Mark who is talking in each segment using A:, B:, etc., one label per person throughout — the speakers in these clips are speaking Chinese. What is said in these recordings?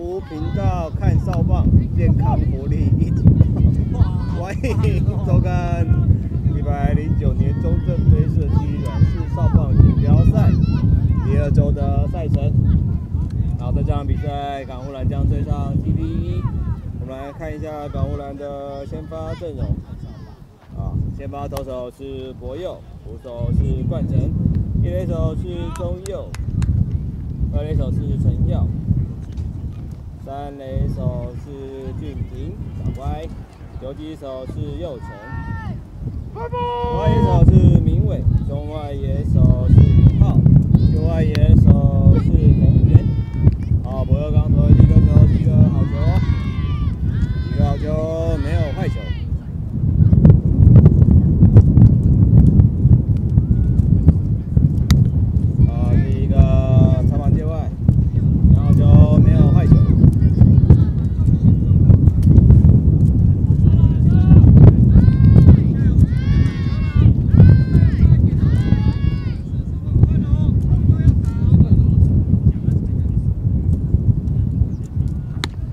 A: 湖频道看少棒，健康活力一起棒。欢迎收看一百零九年中正杯社区软式少棒锦标赛第二周的赛程。然后在这场比赛，港务蓝将对上 TP 一。我们来看一下港务蓝的先发阵容。啊，先发投手是博佑，捕手是冠成，一垒手是中佑，二垒手是陈耀，三垒手是俊廷小乖，游击手是佑成，外野手是明伟，中外野手是云浩，右外野手是冯源。好，博佑刚投第一个球是一个好球，一个好，球。啊，第一个长板界外，然后就没有坏球。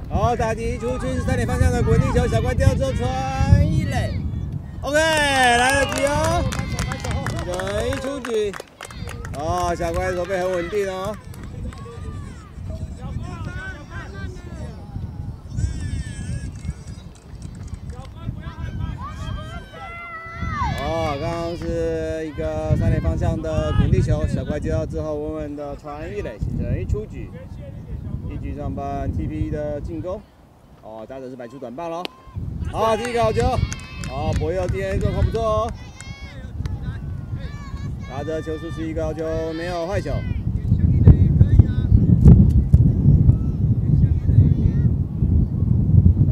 A: 好，打击出去是三点方向的滚地球，小怪掉之后传一垒，OK，来得及哦，人一出局。哦，小怪手背很稳定哦。哦，刚刚是一个三点方向的滚地球，小怪接到之后稳稳的传一垒，形成一出局。一局上半 TP 的进攻，哦，打者是摆出短棒喽。好，第一个好球，好，博佑今天状况不错哦。打者球速是一个好球，没有坏球。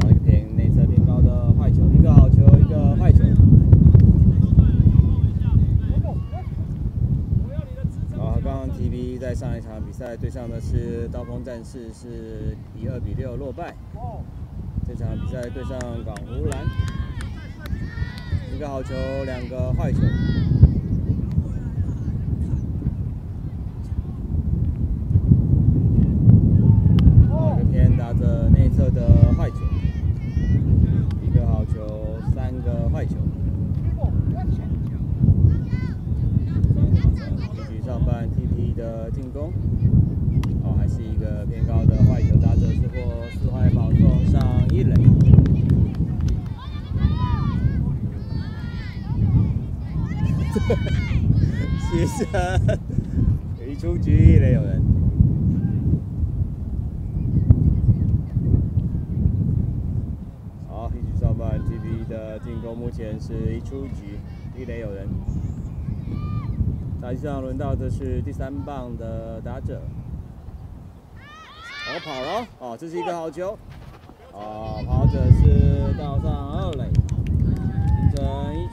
A: 然后一个偏内侧偏高的坏球，一个好球，一个坏球。啊，刚刚 TV 在上一场比赛对上的是刀锋战士，是以二比六落败。这场比赛对上港湖蓝，一个好球，两个坏球。一个偏打着内侧的坏球，一个好球，三个坏球。一局上半 TP 的进攻，哦，还是一个偏高的坏球，打者是获四坏保送上一垒。先生，一出局一垒有人。好，一局上半 TP 的进攻目前是一出局，一垒有人。打击上轮到的是第三棒的打者，我跑了，哦这是一个好球，哦跑者是到上二垒，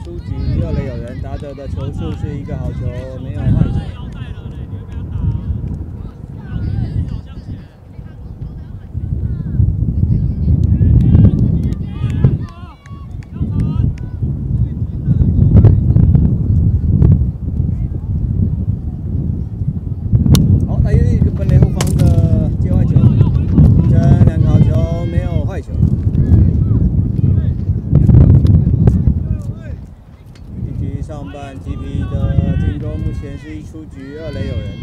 A: 出局，二垒有人，打者的球速是一个好球，没有换球。好，来一个本垒后方的接坏球，形成两个好球，没有坏球。一局上半 TP 的进攻目前是一出局，二垒有人，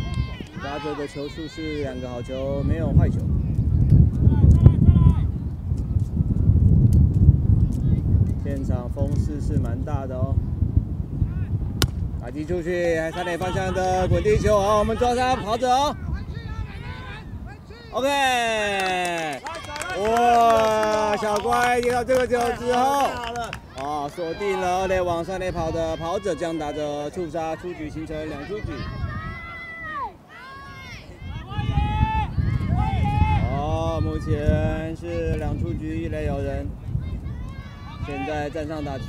A: 打者的球数是两个好球，没有坏球。现场风势是蛮大的哦。打击出去，还三垒方向的滚地球，好，我们抓上跑者哦。OK，哇，小乖接到这个球之后，啊，锁定了二垒往三垒跑的跑者，将打着触杀出局，形成两出局。哦，目前是两出局，一垒有人。现在站上打区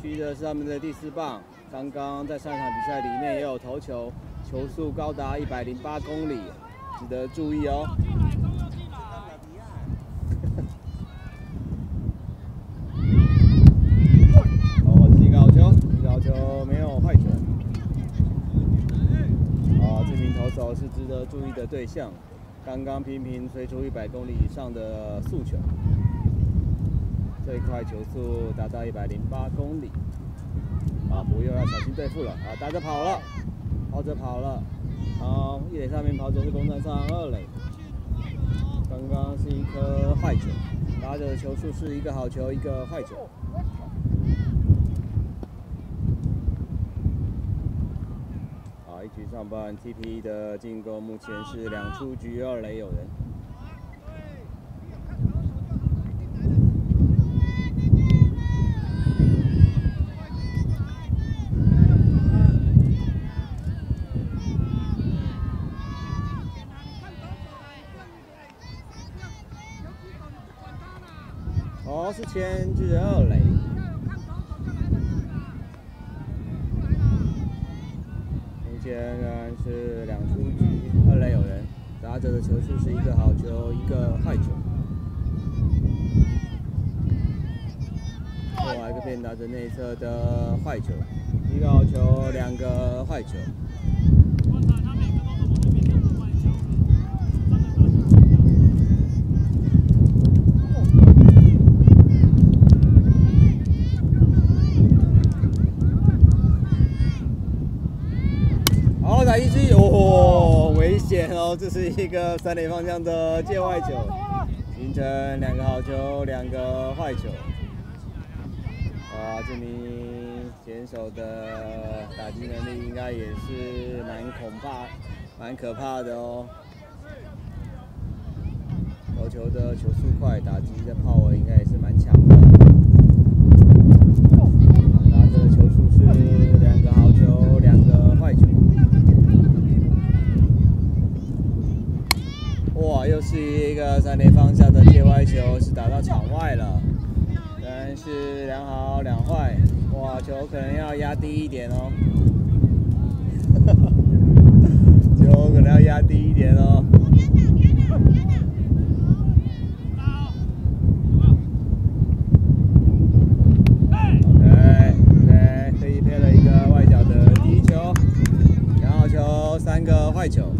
A: 区的是他们的第四棒，刚刚在上场比赛里面也有投球，球速高达一百零八公里，值得注意哦。哦，这是一个好球，一个好球，没有坏球。哦，这名投手是值得注意的对象。刚刚频频吹出一百公里以上的速球，这一块球速达到一百零八公里。啊，不又要小心对付了啊！打着跑了，跑着跑了。好，一垒上面跑者是攻占上二垒。刚刚是一颗坏球，打者的球速是一个好球，一个坏球。好，一局上半 TP 的进攻目前是两出局，二垒有人。是前至二垒，目前仍然是两出局，二垒有人，打者的球数是一个好球，一个坏球。另外一个变打的内侧的坏球，一个好球，两个坏球。这是一个三点方向的界外球，形成两个好球，两个坏球。哇，这名选手的打击能力应该也是蛮恐怕、蛮可怕的哦。投球的球速快，打击的炮位应该也是蛮强的。打的球速是两个好球，两个坏球。哇，又是一个三垒方向的界外球，是打到场外了。但是两好两坏，哇，球可能要压低一点哦。球可能要压低一点哦。OK OK，可以配了一个外角的第一球，两好球，三个坏球。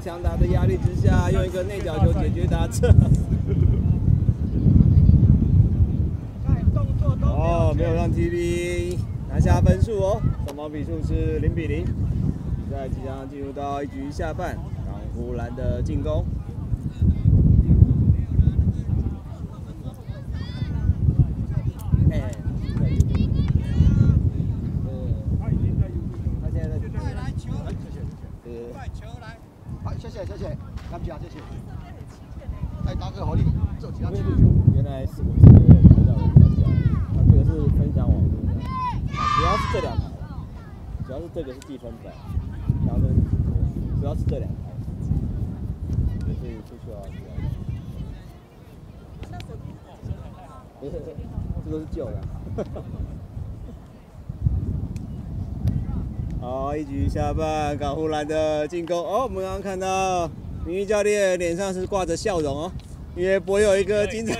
A: 强打的压力之下，用一个内角球解决打者。哦，没有让 TV 拿下分数哦，双方比数是零比零。现在即将进入到一局下半，港湖蓝的进攻。
B: 谢谢，感谢谢谢。再打个好力，做其他球。
A: 原来是我这个拍照的比较啊，这个是分享网络的。主要是这两台，主要是这个是计分板，然后主要是这两台。可以出去啊，不是，这都是旧的。好，一局下半，港湖蓝的进攻。哦，我们刚刚看到明玉教练脸上是挂着笑容哦，因为博有一个精彩，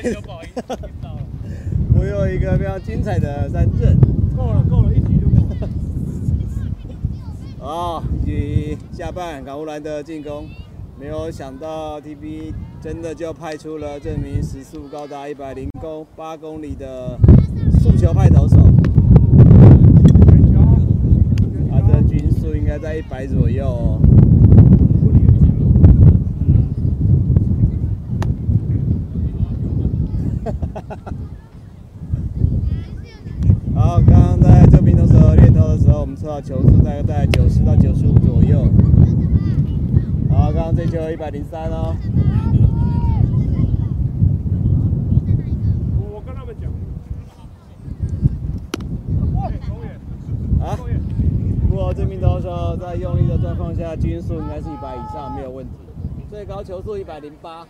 A: 博有一个非常精彩的三振。
B: 够了，够了，一局就够了。
A: 好，一局下半，港湖蓝的进攻，没有想到 TB 真的就派出了这名时速高达一百零公八公里的速球派投手。在一百左右哦。好，刚刚在这边的时候练投的时候，我们测到球速大概在九十到九十五左右。好，刚刚这球一百零三哦。
C: 我跟他们讲，
A: 啊，不过这名投手在用力的状况下，均速应该是一百以上，没有问题。最高球速一百零八。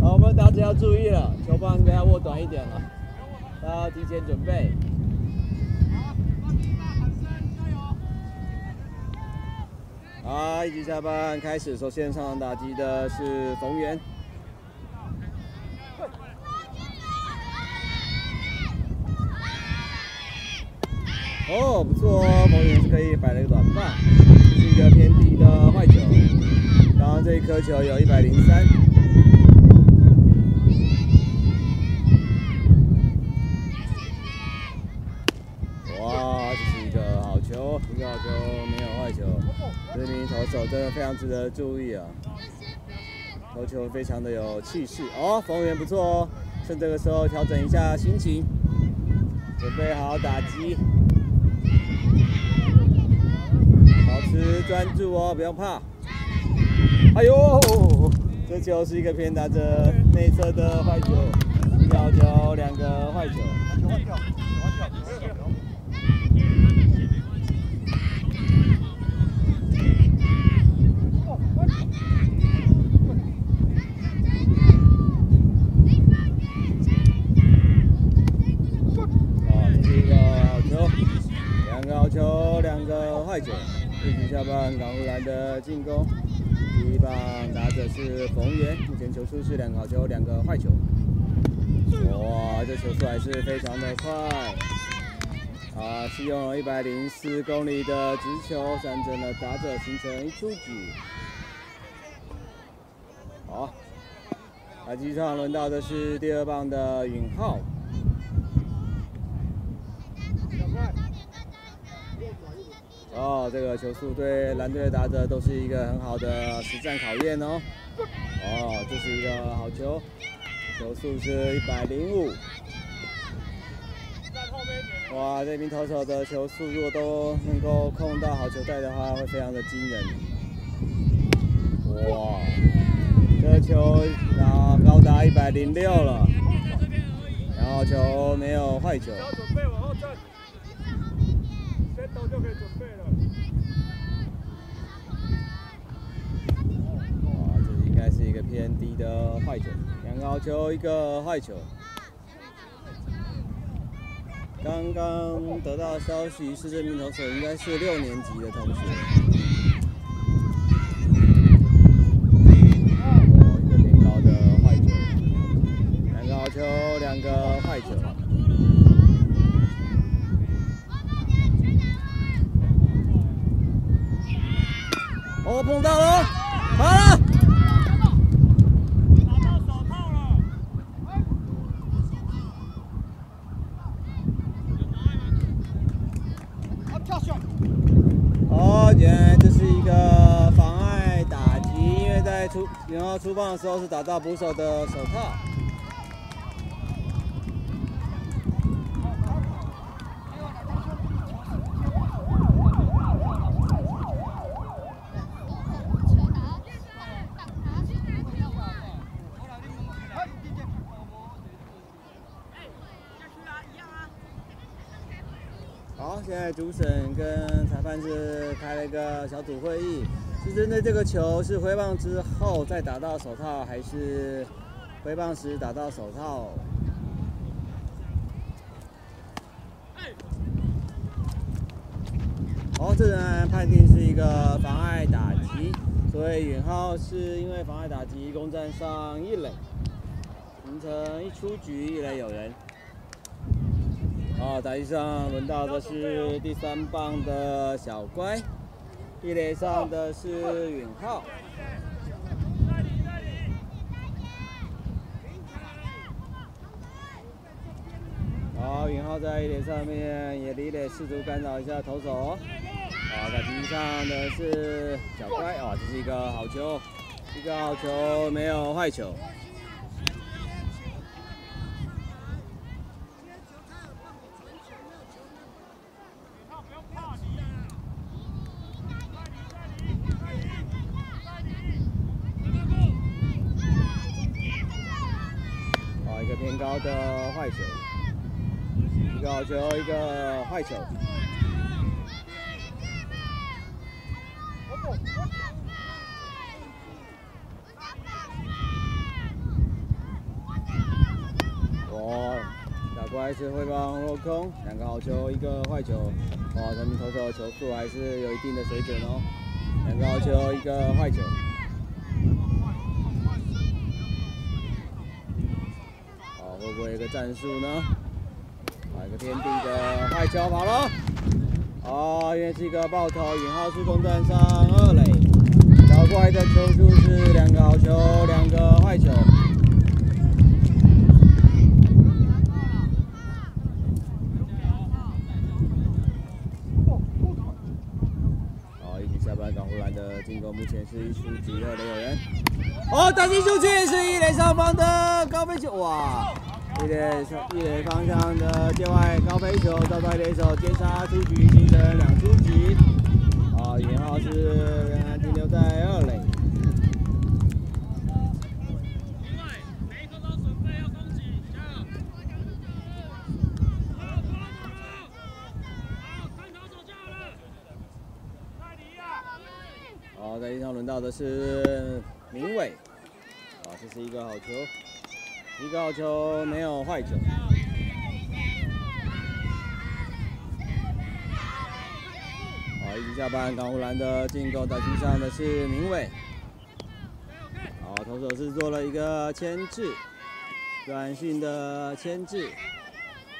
A: 好，我们打者要注意了，球棒应该要握短一点了，大家提前准备。好，一局下半开始，首先上场打击的是冯源。哦，不错哦，冯源是可以摆了一个短棒，这是一个偏低的坏球。然后这一颗球有一百零三。哇，这是一个好球，一个好球，没有坏球。这名投手真的非常值得注意啊，投球非常的有气势。哦，冯源不错哦，趁这个时候调整一下心情，准备好打击。保持专注哦，不用怕。哎呦，这球是一个偏打着内侧的坏球，一个好球，两个坏球。好，这是一个好球，两个好球，两个坏球。一局下半，港湖蓝的进攻，第一棒打者是冯源，目前球速是两个好球，两个坏球。哇，这球速还是非常的快，啊，是用了一百零四公里的直球闪正了打者，形成一出局。好，打击上轮到的是第二棒的允浩。哦，这个球速对蓝队的打者都是一个很好的实战考验哦。哦，这是一个好球，球速是一百零五。哇，这名投手的球速如果都能够控到好球带的话，会非常的惊人。哇，这球啊高达一百零六了，然后球没有坏球。
C: 要准备往后站，先投就可以准备了。
A: 哇，这应该是一个偏低的坏球，两个好球，一个坏球。刚刚得到消息是这名投手应该是六年级的同学。哦，一个偏高的坏球，两个好球，两个坏球。哦，碰到了，好了。
C: 拿到手套了，
B: 啊，跳下。
A: 哦，原来这是一个妨碍打击，因为在出然后出棒的时候是打到捕手的手套。好，现在主审跟裁判是，是针对这个球是挥棒之后再打到手套，还是挥棒时打到手套？好，这人判定是一个妨碍打击，所以允浩是因为妨碍打击攻占上一垒，形成一出局，一垒有人。好，打击上轮到的是第三棒的小乖，一垒上的是允浩。好，好，云浩在一垒上面也离垒，试图干扰一下投手。好，在地上的是小乖，哇，这是一个好球，一个好球，没有坏球。好，一个偏高的坏球，一个好最后，一个坏球。哇，小乖是挥棒落空，两个好球，一个坏球。哇，他们投手的球速还是有一定的水准哦。两个好球，一个坏球。好，会不会有个战术呢？好，一个天地的坏球跑了。哦，因为是一个爆头，尹浩是攻占上二垒。小怪的球数是两个好球，两个坏球。好，一起下班，港湖蓝的进攻目前是一出局二垒有人。哦，打进出去是一垒上方的高飞球，哇！一垒上一垒方向的界外高飞球，遭到一手接杀出局，形成两出局。啊，尹浩是仍然停留在二垒。好，在地上轮到的是明伟，啊，这是一个好球，一个好球，没有坏球。好，一起下班，港湖蓝的进攻打击上的是明伟。好，投手是做了一个牵制，短信的牵制，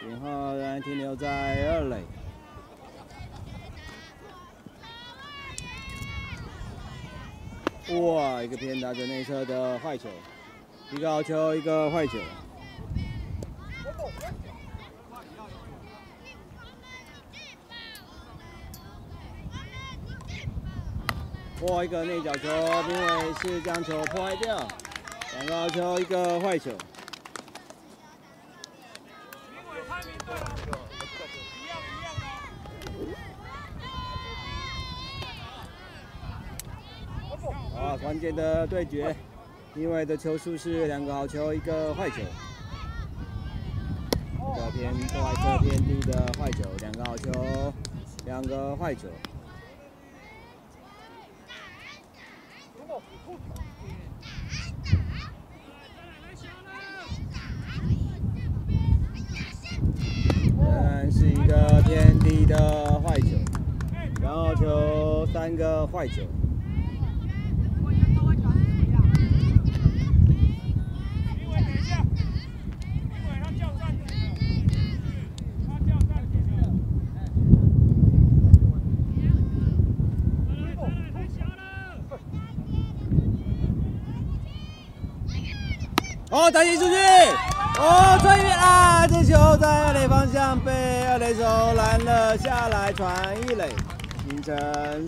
A: 尹浩仍然停留在二垒。哇，一个偏打着内侧的坏球，一个好球，一个坏球。破，一个内角球，评委是将球破坏掉，两个好球，一个坏球。啊，关键的对决，因为的球数是两个好球，一个坏球。一个偏外侧偏低的坏球，两个好球，两个坏球。是一个偏低的坏球，然后球，三个坏球。哦，打进出去！哦，穿越啊！这球在二垒方向被二垒手拦了下来，传一垒，形成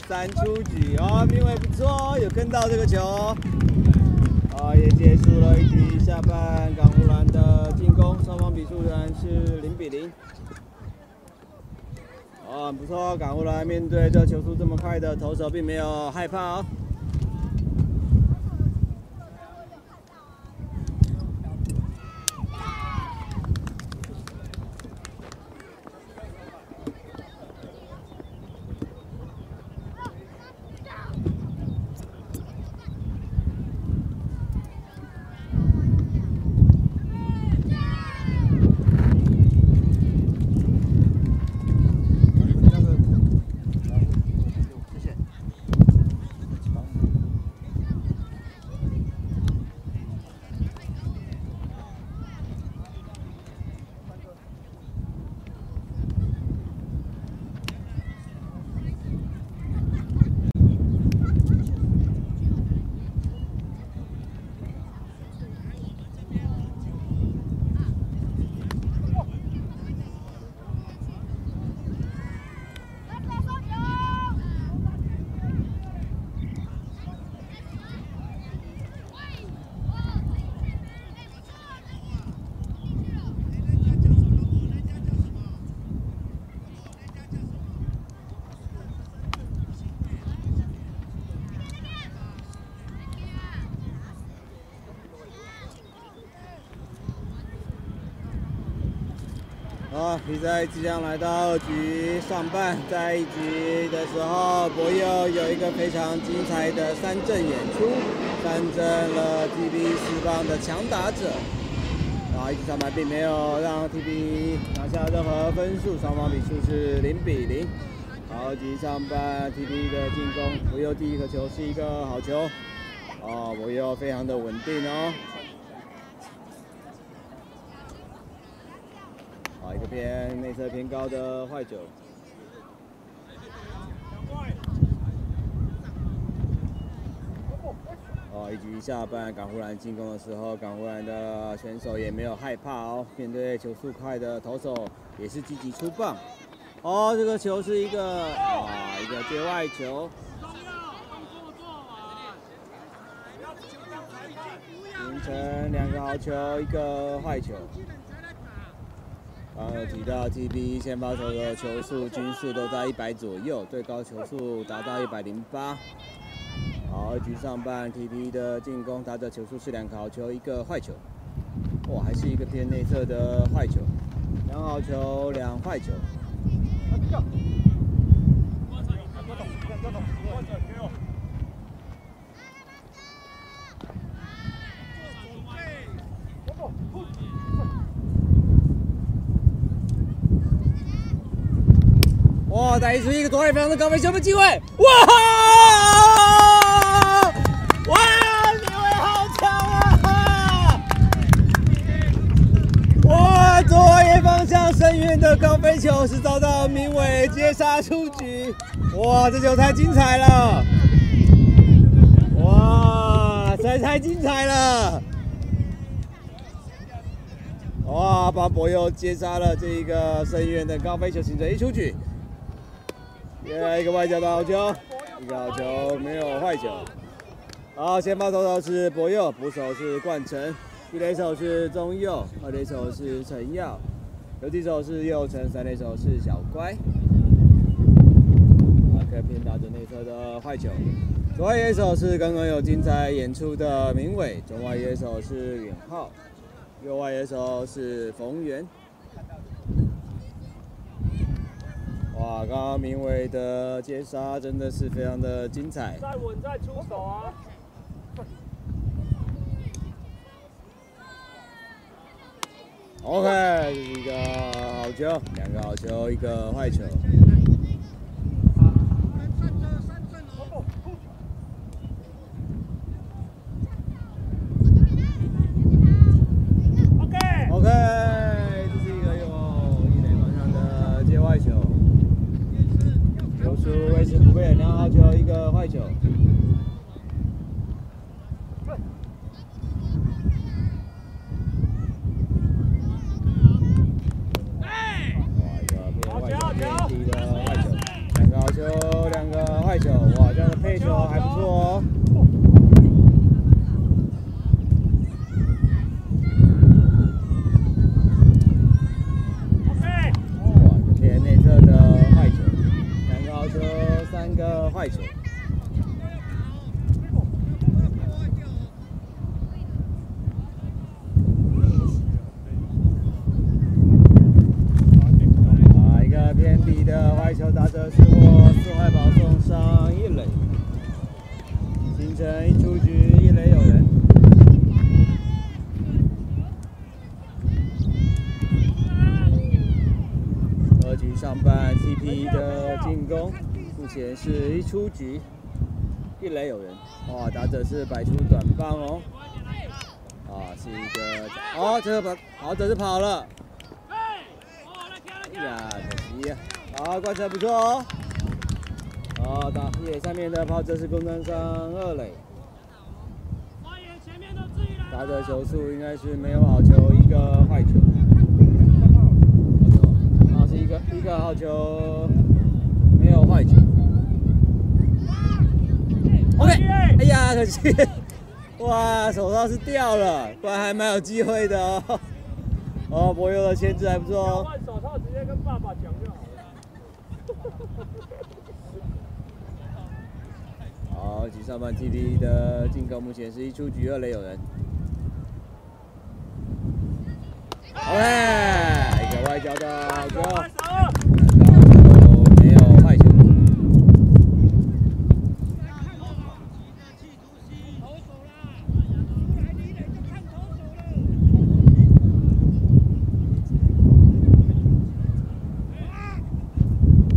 A: 三出局。哦，命位不错，有跟到这个球。啊，也结束了一局下半，港湖蓝的进攻，双方比数仍然是零比零。哦，不错，港湖蓝面对这球速这么快的投手，并没有害怕哦。
B: 谢谢。
A: 好，比赛即将来到二局上半，在一局的时候，博佑有一个非常精彩的三振演出，三振了 TB 四棒的强打者。然后一局上半并没有让 TB 拿下任何分数，双方比数是零比零。好，二局上半 TB 的进攻，博佑第一个球是一个好球，哦，博佑非常的稳定哦。偏内侧偏高的坏球。哦，一局下半港湖蓝进攻的时候，港湖蓝的选手也没有害怕哦，面对球速快的投手也是积极出棒。哦，这个球是一个啊一个界外球。形成两个好球，一个坏球。刚刚提到 TB 先发球的球速均速都在一百左右，最高球速达到一百零八。好，一局上半 TB 的进攻，他的球速是两个好球，一个坏球。哇，还是一个偏内侧的坏球，两好球，两坏球。哇！再出一个左外方的高飞球的机会！哇！哇！李伟好强啊！哇！左野方向深远的高飞球是遭到明伟接杀出局。哇！这球太精彩了！哇！这太精彩了！哇！巴博又接杀了这一个深远的高飞球，形成一出局。耶！一个外角的好球，一个好球，没有坏球。好，先发投手是博佑，捕手是冠城，一垒手是中佑，二垒手是陈耀，游击手是右城，三垒手是小乖。啊，可以偏打着内侧的坏球。左外野手是刚刚有精彩演出的明伟，中外野手是允浩，右外野手是冯源。哇，刚刚明伟的接杀真的是非常的精彩。
D: 再稳再出手啊
A: ！OK，这是一个好球，两个好球，一个坏球。这个坏酒。目前是一出局，一垒有人，哇！打者是摆出短棒哦，啊，是一个，哦，这个跑，好，这是跑了，呀，可惜，好，观察不错哦，好，打野上面的跑者是攻占上二垒，打者球速应该是没有好球，一个坏球，好是一个一个好球，没有坏球。OK，哎呀，可惜，哇，手套是掉了，不然还蛮有机会的哦。哦，博友的牵制还不错哦。
D: 换手套直接跟爸爸讲就好了。
A: 好，局上半 TD 的进攻目前是一出局，二垒有人。OK，一个外交的好球，
D: 拍手。
A: 两个好球没有坏球。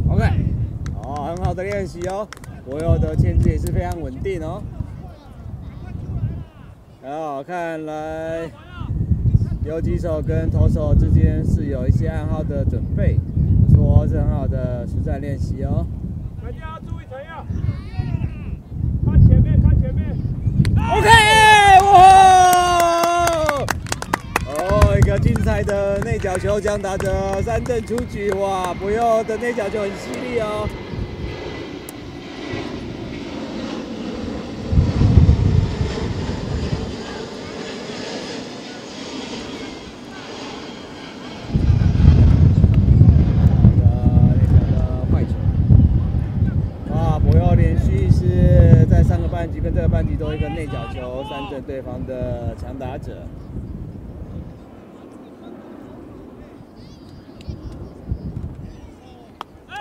A: OK，哦，很好的练习哦，博佑的牵制也是非常稳定哦。哦，看来游击手跟投手之间是有一些暗号的准备，不错，是很好的实战练习哦。
D: 大家要注意怎样？看前面，看前面。
A: OK，哇！哦，一个精彩的内角球将打着三振出局，哇！不佑的内角球很犀利哦。的内角的坏球。啊，博佑连续是在上个半局跟这个半局都有一个内角球三的强打者。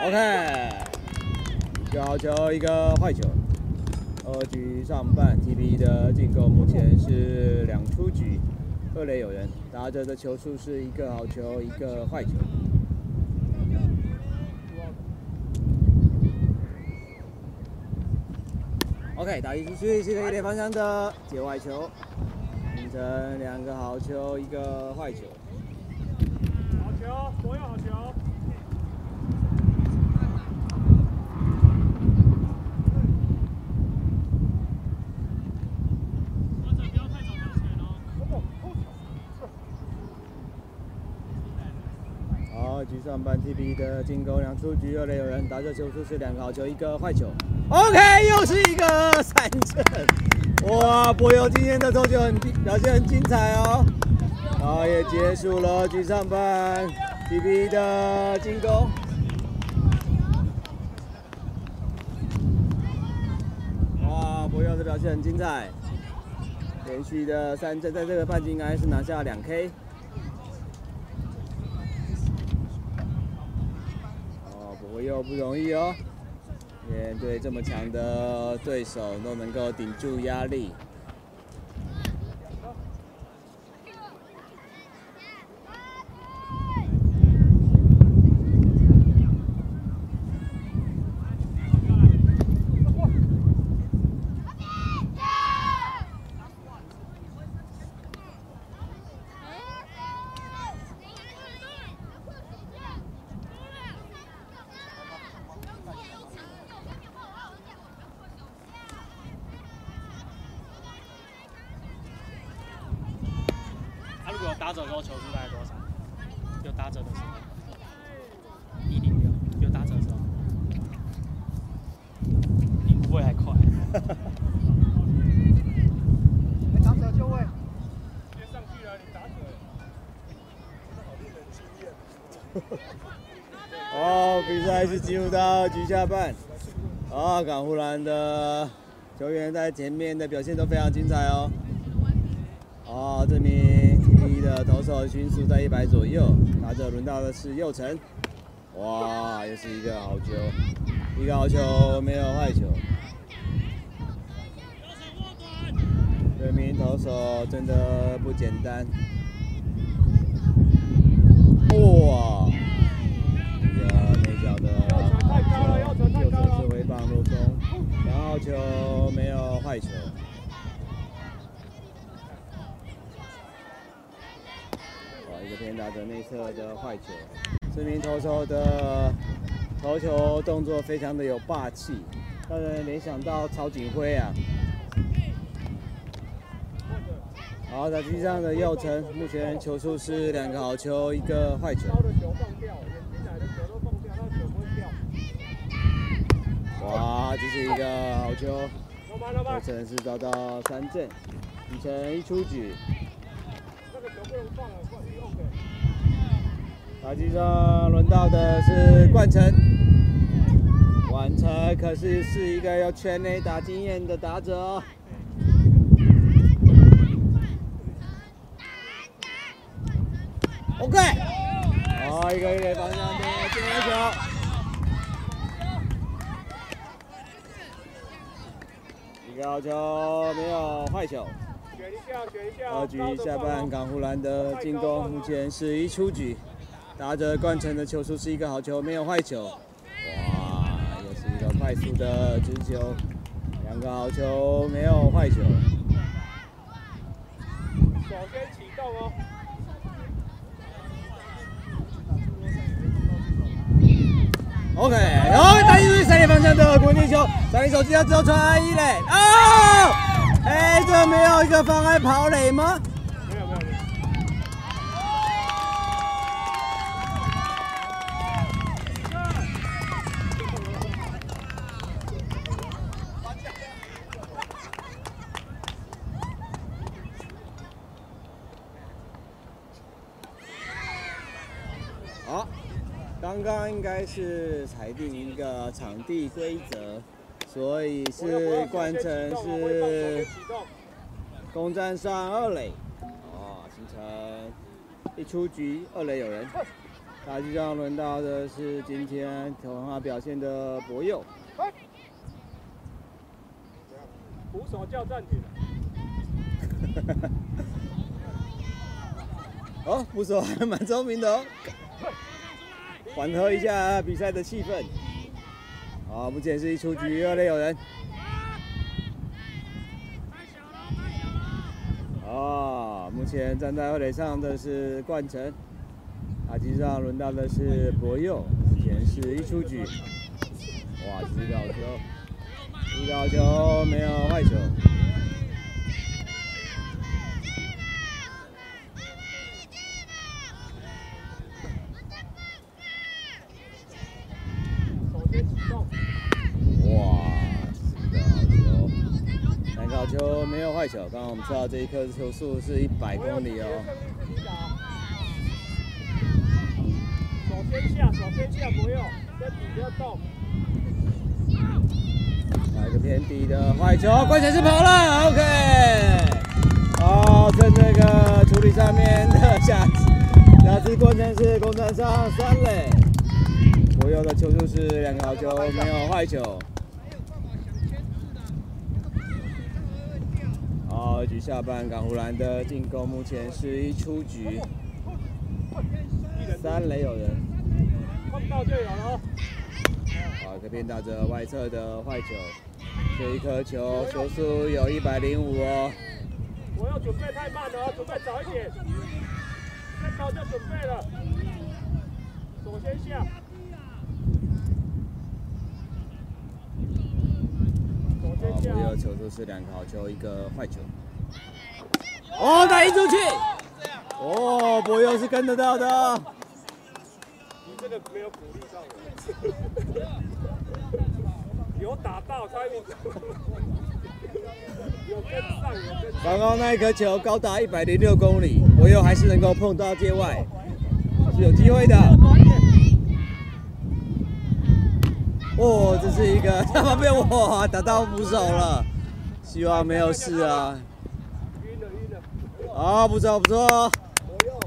A: OK，一个好球，一个坏球。二局上半，TB 的进攻目前是两出局，二垒有人，打者的球数是一个好球，一个坏球。再打一出去是一个一垒方向的接外球，形成两个好球，一个坏球。
D: 好球，左右好球。
A: 好，局上半 TB 的进攻两出局，二垒有人，打这球出是两个好球，一个坏球。OK，又是一个三振。哇，博友今天的投球很表现很精彩哦。好，也结束了局上半 TB 的进攻。哇，博友的表现很精彩，连续的三振，在这个半局应该是拿下两 K。不容易哦，面对这么强的对手都能够顶住压力。
E: 他、如果有打者的时候球速大概多少？有打者的时候，一零六，有打者的时候，你不会还快？
B: 哎，打者就位。
D: 接上去了，你打者。
A: 开始进入到局下半。啊，港湖蓝的球员在前面的表现都非常精彩哦。啊，这名 TP 的投手均速在一百左右，拿着轮到的是右城。哇，又是一个好球，一个好球，没有坏球。这名投手真的不简单。哇！一个内角的
D: 太高了要传太
A: 右
D: 高了
A: 侧是回棒落空，然后球没有坏球。哇，一个偏打者内侧的坏球，这名投手的投球动作非常的有霸气，让人联想到曹景辉啊。好，在机上的右城，目前球数是两个好球，一个坏球。
D: 高的球放掉，眼睛来的球都放掉，那球不会掉。
A: 哇，这是一个好球，
D: 老板，老
A: 右
D: 板，
A: 城是找到三振，李晨一出局。
D: 那个球不能放了，放一 OK。
A: 打击上轮到的是冠城，冠城可是是一个有全垒打经验的打者哦。OK，好，一个一点方向的进球好球，没有坏球。
D: 选一下，选一下。
A: 二局下半，港湖蓝的进攻目前是一出局，打着冠城的球速是一个好球，没有坏球。哇，又是一个快速的直球，两个好球，没有坏球。
D: 首先启动哦。
A: OK，然后打进三点方向的国际球，三点手机要之后传一垒，哦，哎，这没有一个妨碍跑垒吗？
D: 没有没有。
A: 好。刚刚应该是裁定一个场地规则，所以是冠城是攻占上二垒，啊，形成一出局，二垒有人。打击上轮到的是今天投好表现的博佑。
D: 捕手叫暂停。
A: 哦，捕手还蛮聪明的哦。缓和一下比赛的气氛。好，目前是一出局，二垒有人。啊，目前站在二垒上的是冠城，打击上轮到的是博佑，目前是一出局。哇，一个好球，一个好球，没有坏球。刚刚我们知道这一颗球速是一百公里哦。
D: 手先下，手先下，不用，身体不要动。
A: 来个偏低的坏球，关键是跑了，OK。好，在这个处理上面的下，下次关键是攻占上三垒。所有的球速是两个好球，没有坏球。二局下半，港湖蓝的进攻目前是一出局，三垒有人，
D: 碰到就有了。
A: 好，这边打着外侧的坏球，这一颗球球速有一百零五哦。
D: 我要准备太慢了，准备早一点。再高就准备了，左先下。
A: 好，不要球速是两个好球，一个坏球。哦，打一出去！哦，博佑是跟得到的。
D: 你这个没有鼓励到我。有打到他有跟上，有跟上。
A: 刚刚那一颗球高达一百零六公里，博佑还是能够碰到界外，是有机会的。哦，这是一个 他旁边哇，打到扶手了，希望没有事啊。好，不错不错。
B: 不用，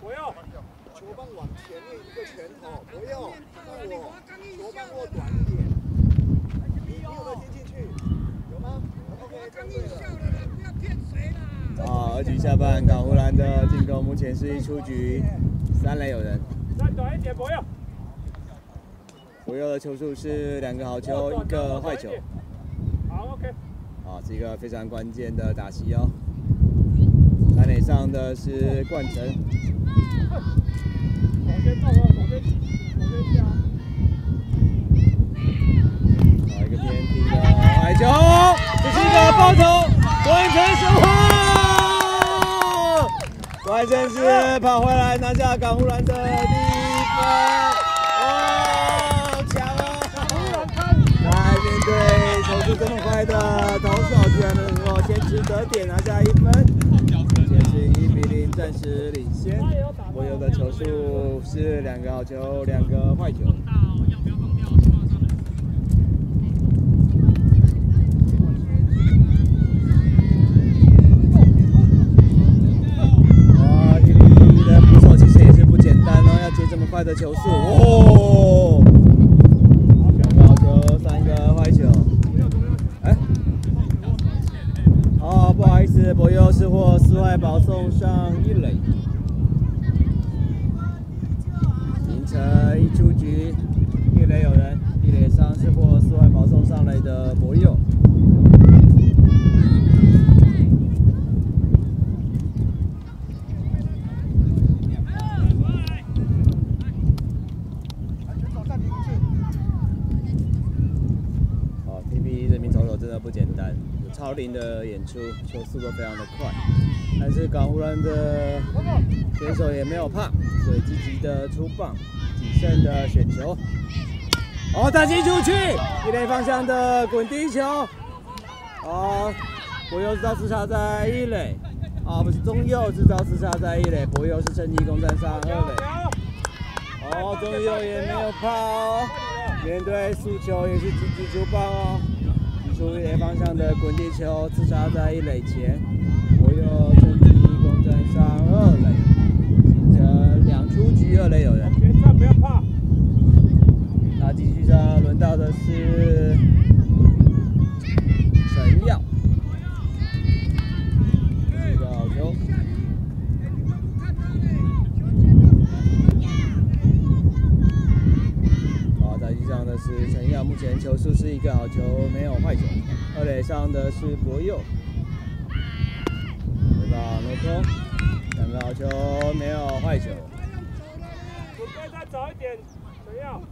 B: 不用。球棒往前面一个拳头，不用。看我，球棒握短一点。你有没有踢进去？有吗？OK，看对了。不要骗谁
A: 啦。好，二局下半，港湖蓝的进攻目前是一出局，三垒有人。
D: 再短一点，不用。
A: 不用的球数是两个好球，一个坏球。
D: 好，OK。
A: 好，是一个非常关键的打戏哦。上的是冠城，
D: 左先动啊，左先，左先下。
A: 好一个偏低的矮球，这是一个爆头，冠城收获，冠城是跑回来拿下港湖蓝的第一分，哇，强啊！来面对投出这么快的投手，居然能够先取得点拿下一分。暂时领先，我有的球数是两个好球，两个坏球。哇，你的不错其实也是不简单哦，要接这么快的球速，哦，高球三个坏球，哎，好，博佑是获四外保送上一垒，凌晨一出局，一垒有人，一垒上是获四外保送上垒的博佑。好，TP 这名投手真的不简单，的演出，球速都非常的快，但是港湖人的选手也没有怕，所以积极的出棒，谨慎的选球。哦，打击出去，一垒方向的滚地球。哦，博佑制造自杀在一垒，啊不是中右制造自杀在一垒，博佑是趁机攻占上二垒。哦，中右也没有怕哦，面对速球也是积极出棒哦，出一垒方向的滚地球，自杀在一垒前，博佑趁机攻占上二垒，形成两出局，二垒有人。
D: 别站，不要怕。
A: 那继续上轮到的是陈耀，这是一个好球。好，在地上的是陈耀，目前球速是一个好球，没有坏球。二垒上的是博佑，对吧？落空，两个好球，没有坏球。
D: 准备再早一点，陈耀？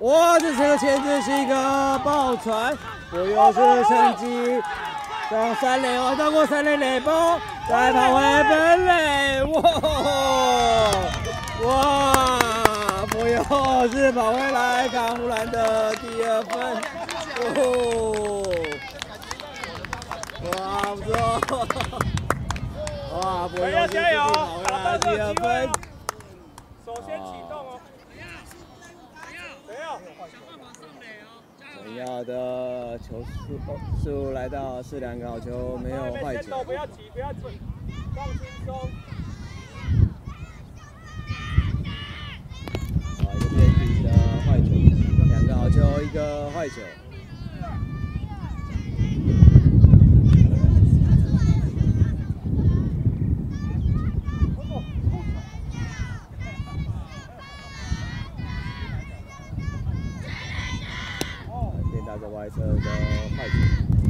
A: 哇，这这个前置是一个爆传，我又是趁机上三垒，哦，绕过三垒垒包，再跑回本垒，哇哇，不又是跑回来港湖蓝的第二分，哦，哇，不错，哇，我又是自己跑回来第二分。
D: 首先启动哦。谁要？
A: 要的球速速来到是两个好球，没有坏球。
D: 不要急，不要急，放轻松。
A: 啊，一个变底的坏球，两个好球，一个坏球。外侧的坏球，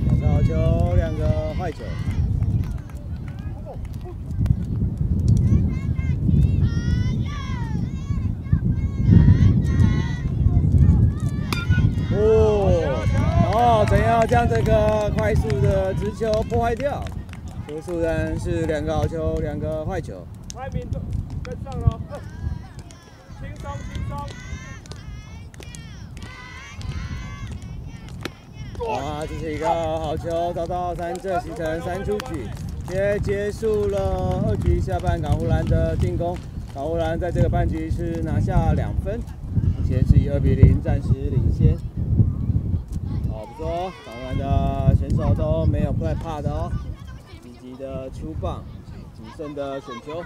A: 两个好球，两个坏球。哦，哦，怎样将这个快速的直球破坏掉？多数人是两个好球，两个坏球。
D: 外面都跟上了，轻松轻松。
A: 哇，这是一个好球，找到三振，形成三出局，也结束了二局下半港湖兰的进攻。港湖兰在这个半局是拿下两分，目前是以二比零暂时领先。好，不错，港湖蓝的选手都没有害怕的哦，积极的出棒，谨慎的选球。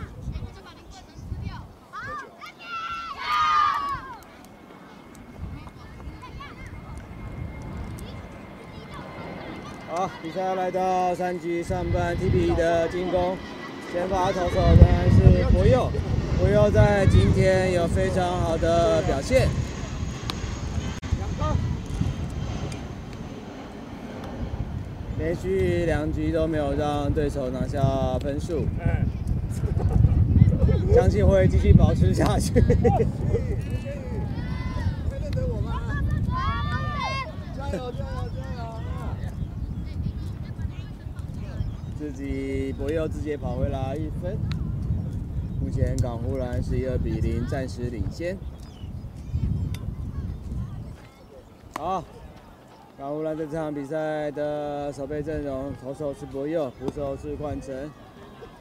A: 好，比赛来到三局上半，TP 的进攻，先发投手仍然是博佑，博佑在今天有非常好的表现。连续两局都没有让对手拿下分数，
D: 哎，
A: 相信会继续保持下去。
B: 可以，林轩宇，你会认得我吗？加油加油加油！
A: 自己博佑自己跑回来一分，目前港湖蓝是以二比零暂时领先。好，港湖蓝这场比赛的守备阵容，投手是博佑，捕手是冠城，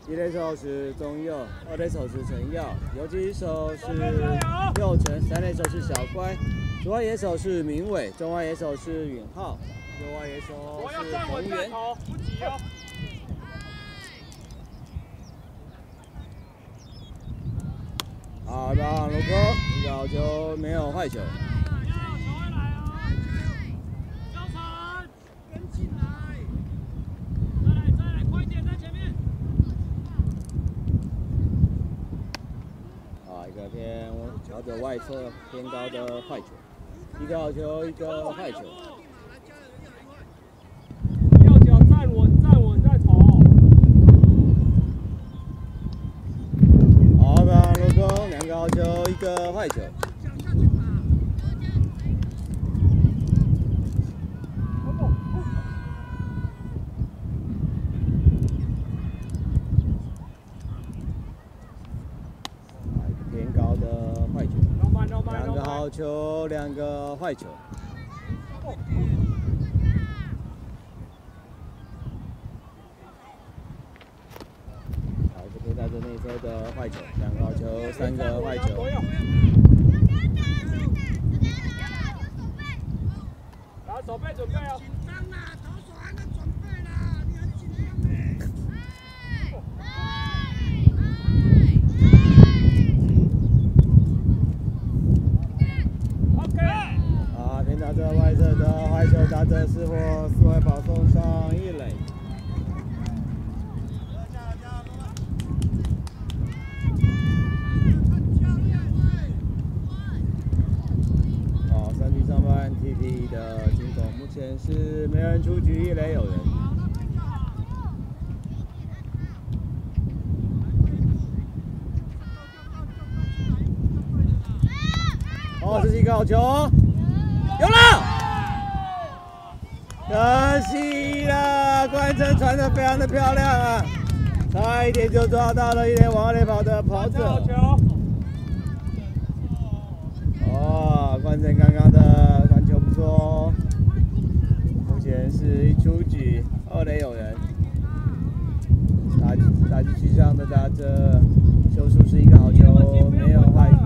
A: 一垒手是中佑，二垒手是陈耀，游击手是佑成，三垒手是小乖，左外野手是明伟，中外野手是允浩，右外野手
D: 我要
A: 是
D: 站稳
A: 洪源。
D: 带头，不急哦。
A: 好，的，卢哥，一个好球，没有坏球。啊，一个偏朝着外侧偏高的坏球，一个好球，一个坏球。
D: 要脚站稳，站稳再投。
A: 好，棒，卢克，两个好球，一坏球。啊，一个偏高的坏球，两个好。球，两个坏球。好，这边带着内侧的坏球，两球，三个外球。
D: 来，手背准备哦。OK。
A: 啊，偏打着外侧的坏球，打着是或四外保送上一垒。哦，三 T P 的进攻目前是没人出局，一垒有人。哦，这是一个好球，有了！可惜了，关城传的非常的漂亮啊，差一点就抓到了一垒往二垒跑的跑
D: 好
A: 者。
D: 球。
A: 哦，关城刚刚的传球不错哦，目前是一出局，二垒有人，打打击区上的打者，球速是一个好球，没有坏球。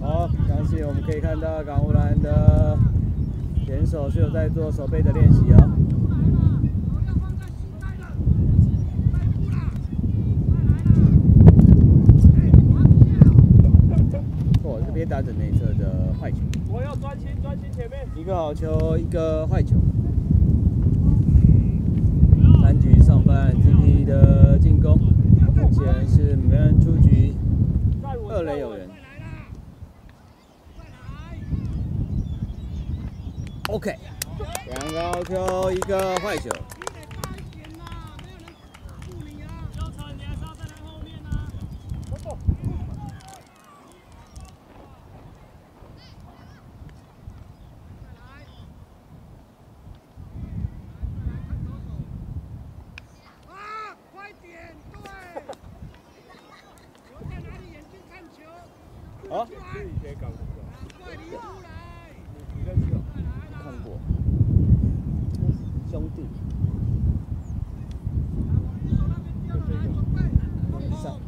A: 好，相信我们可以看到港湖蓝的选手是有在做手背的练习。哦，这边打着内侧的坏球，
D: 我要专心，专心前面。
A: 一个好球，一个坏球。三局上半 TP 的进攻，目前是没人出局，
D: 站稳。
A: 二垒有人。OK，两个好球，一个坏球。
B: 啊，快点，对。球在哪里？眼睛看球。
A: 好，
D: 这以前港湖的，
B: 快离出来。
D: 你认识哦？
A: 看过，兄弟。上。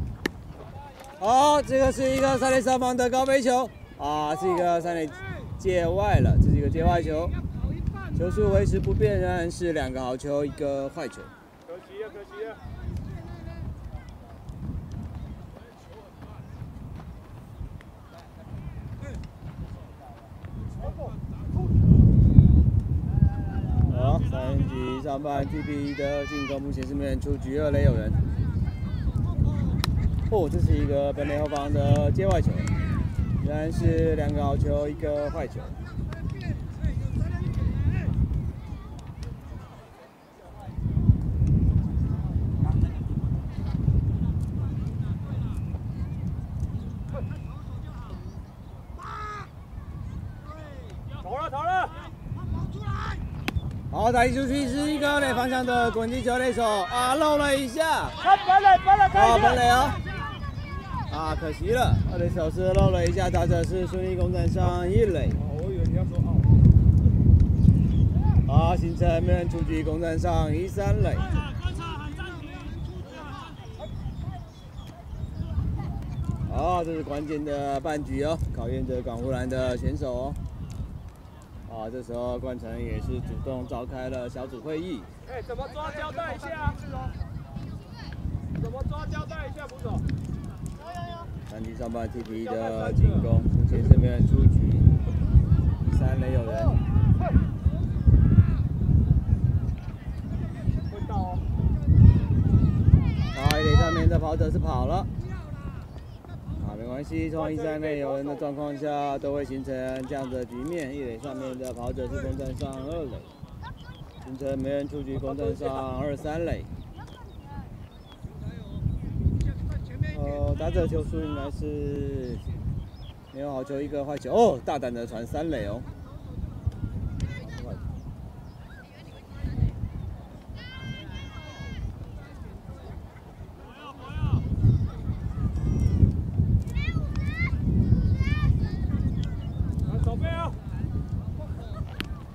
A: 好，这个是一个三垒上方的高飞球啊，是一个三垒界外了，这是一个界外球，球速维持不变，仍然是两个好球，一个坏球。
D: 可惜了，可惜了。
A: 好，三局上半 TP 的进攻目前是没人出局，二垒有人。哦，这是一个本垒后方的界外球，仍然是两个好球，一个坏球。
D: 投了，投了。
A: 好，打击出去是一个二垒方向的滚地球垒手啊，漏了一下。
D: 啊本垒，本垒看
A: 啊，本垒哦。啊，可惜了，二垒手是漏了一下，打者是顺利攻占上一垒。
D: 哦，我以为你要说哦。
A: 好，形成没人出局，攻占上一三垒。好，这是关键的半局哦，考验着港湖蓝的选手哦。啊，啊，这时候冠城也是主动召开了小组会议。
D: 哎，怎么抓交代一下？怎么抓交代一下，捕手？
A: 三局上半 TP 的进攻，目前是没人出局，第三垒有人。
D: 会到哦。
A: 啊，一垒上面的跑者是跑了。啊，没关系，从一三垒有人的状况下，都会形成这样的局面。一垒上面的跑者是攻占上二垒，形成没人出局，攻占上二三垒。呃，打者球数应该是没有好球，一个坏球。哦，大胆的传三垒哦。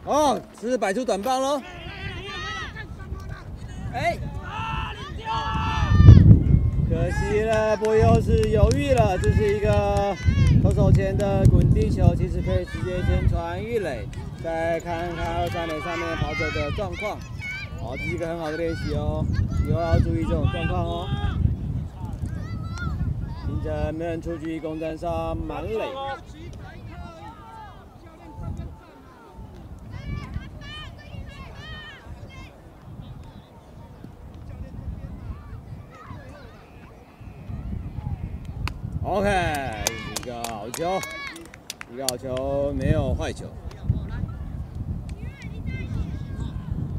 D: 哦，
A: 是摆出短棒喽。哎。可惜了，不又是犹豫了。这是一个投手前的滚地球，其实可以直接先传玉垒，再看看二三垒上面跑者的状况。好，这是一个很好的练习哦，以后要注意这种状况哦。听着没人出局，攻占上满垒。OK，一个好球，一个好球，没有坏球。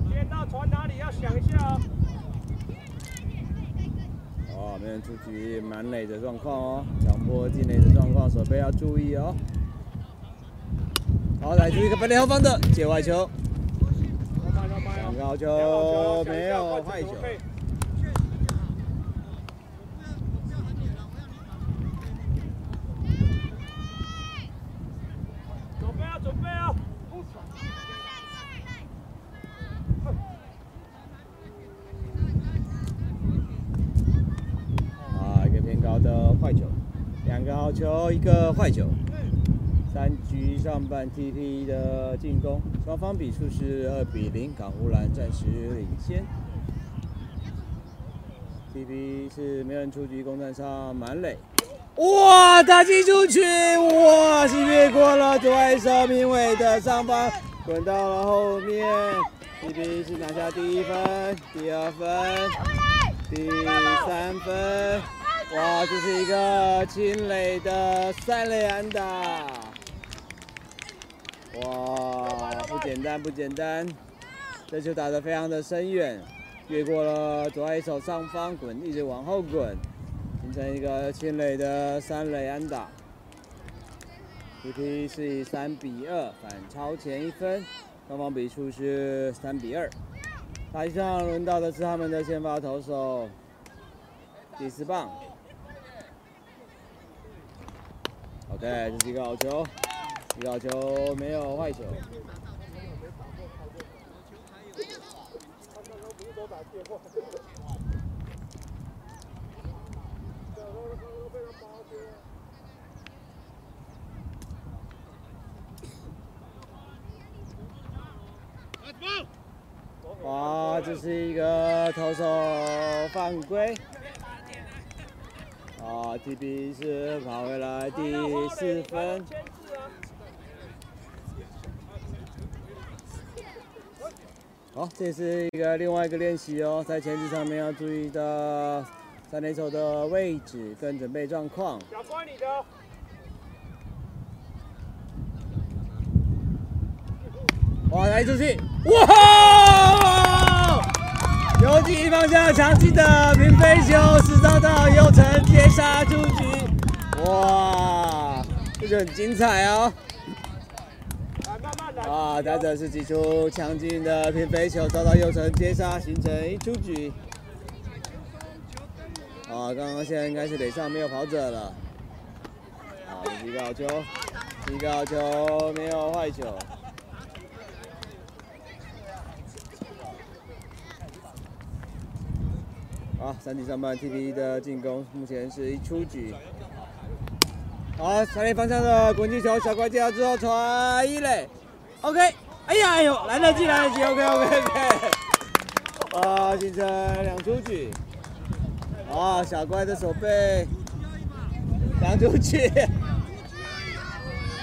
D: 接到传哪里要想一下哦。
A: 哦，没人出局，满垒的状况哦，强迫进垒的状况，手背要注意哦。好，来出一个本垒后方的界外球，两个好球，没有坏球。球一个坏球，三局上半 TP 的进攻，双方比数是二比零，港湖蓝暂时领先。TP 是没人出局，攻占上满垒，哇，打进出去，哇，是越过了左手明伟的上方，滚到了后面，TP 是拿下第一分、第二分、第三分。哇，这是一个清垒的三垒安打！哇，不简单，不简单！这球打得非常的深远，越过了左外手上方，滚，一直往后滚，形成一个清垒的三垒安打。TP 是以三比二反超前一分，双方比数是三比二。台上轮到的是他们的先发投手，第四棒。OK，这是一个好球，一个好球，没有坏球。哇，这是一个投手犯规。啊，TB 是跑回来第四分。好，这是一个另外一个练习哦，在前置上面要注意的三垒手的位置跟准备状况。
D: 小关你的。
A: 哇，来出去！哇！游击方向强劲的平飞球，是遭到右城接杀出局。哇，这就很精彩哦！啊，打者是击出强劲的平飞球，遭到右城接杀，形成一出局。啊，刚刚现在应该是垒上没有跑者了。啊，一个好球，一个好球，没有坏球。好，三局上半 TP 的进攻目前是一出局。好，三垒方向的滚地球，小怪接到之后传一垒，OK，哎呀哎呦，来得及来得及，OK OK OK。啊，形成两出局。啊，小乖的手背，两出局。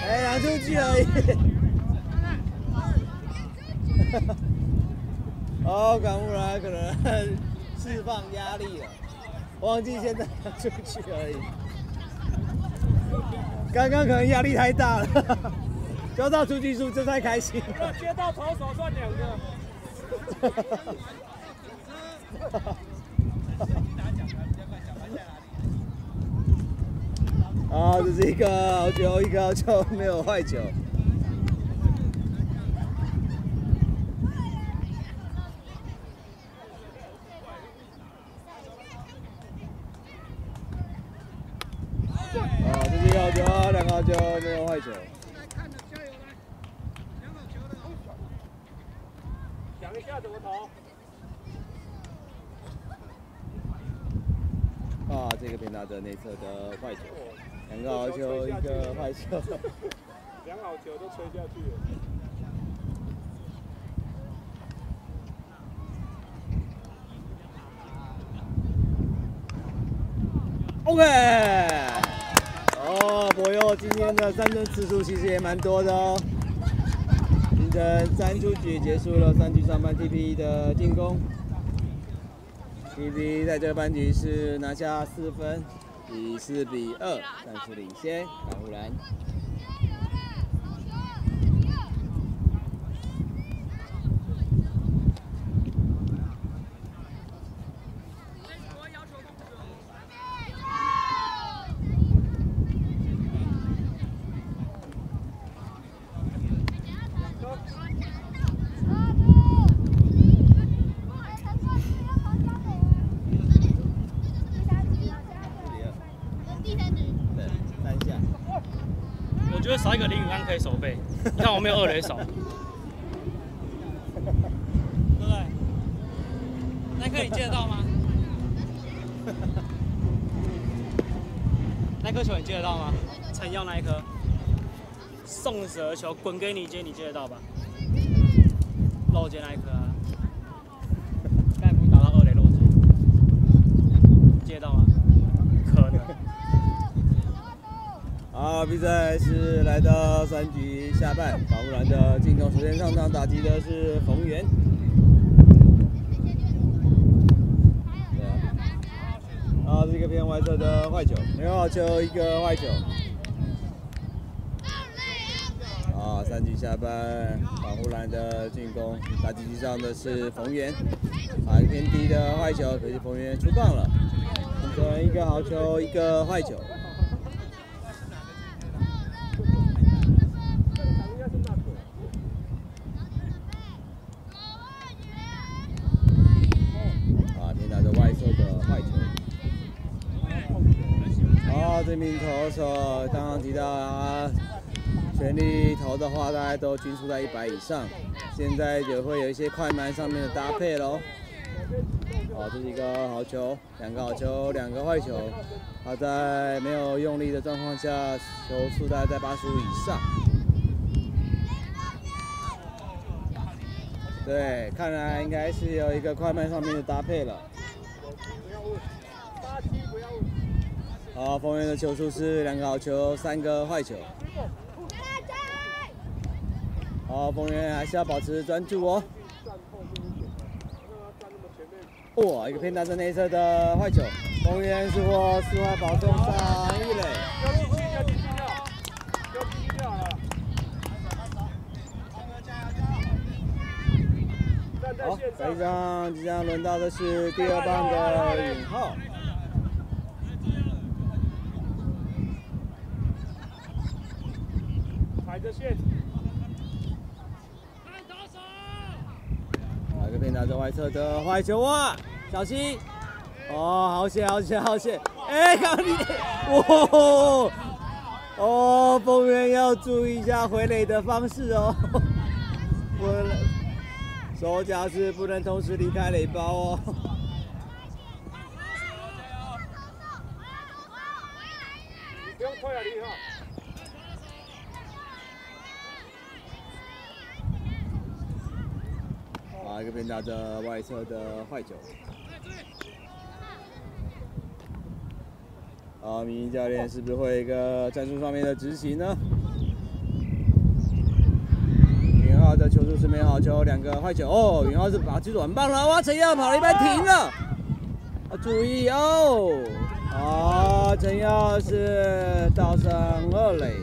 A: 哎，两出局而已。哦，感悟了，可能释放压力了，忘记现在两出去而已。刚刚可能压力太大了，交到出局数这太开心。
D: 接到投手算两个。
A: 啊，这是一个好球，一个好球，没有坏球。啊，这是一个好球，两个好球，没有坏球。
D: 想一下怎么投。
A: 啊，这个偏大的内侧的坏球，两个好球，一个坏球。
D: 两好球都吹下去了。
A: OK。哦，博佑今天的三振次数其实也蛮多的哦。凌晨三出局，结束了三局上半 TP 的进攻。TP 在这个半局是拿下四分，以四比二暂时领先港湖蓝。对，三下。
E: 我觉得少一个林宇安可以守备，你看我没有二垒手，对不对？那颗你接得到吗？那颗球你接得到吗？陈耀那一颗，送蛇球滚给你接，你接得到吧？漏接那一颗啊，刚才不是打到二垒漏接，接得到吗？可能。
A: 好，比赛是来到三局下半，的进攻，首先上场打击的是冯源。啊，这个偏外侧的坏球，没有好球，一个坏球。啊，三局下半，保护栏的进攻，打击机上的是冯源，啊，偏低的坏球，可惜冯源出棒了，冯源一个好球，一个坏球。啊，偏打着外侧的坏球。啊，这名投手刚刚提到啊，全力投的话，大概都均速在一百以上。现在也会有一些快慢上面的搭配喽。好，这是一个好球，两个好球，两个坏球。他在没有用力的状况下，球速大概在八十五以上。对，看来应该是有一个快慢上面的搭配了。好，冯源的球数是两个好球，三个坏球。好，冯源还是要保持专注哦。哇，一个偏打正内侧的坏球，冯源是获四坏保送上一垒。好，
D: 线
A: 这一，张即将轮到的是第二棒的尹浩。
D: 踩着线。
A: 来个偏打正外侧的坏球啊，小心！哦，好险，好险，好险！哎，刚你，哇！哦，风源要注意一下回垒的方式哦，不能手脚是不能同时离开垒包哦。
D: 你不用推啊，你哈。
A: 这边打着外侧的坏球。啊，明教练是不是会一个战术上面的执行呢？云浩的球速是没好球，两个坏球哦。云浩是把技术很棒了，哇！陈耀跑了一半停了，啊，注意哦。啊，陈耀是倒上二垒，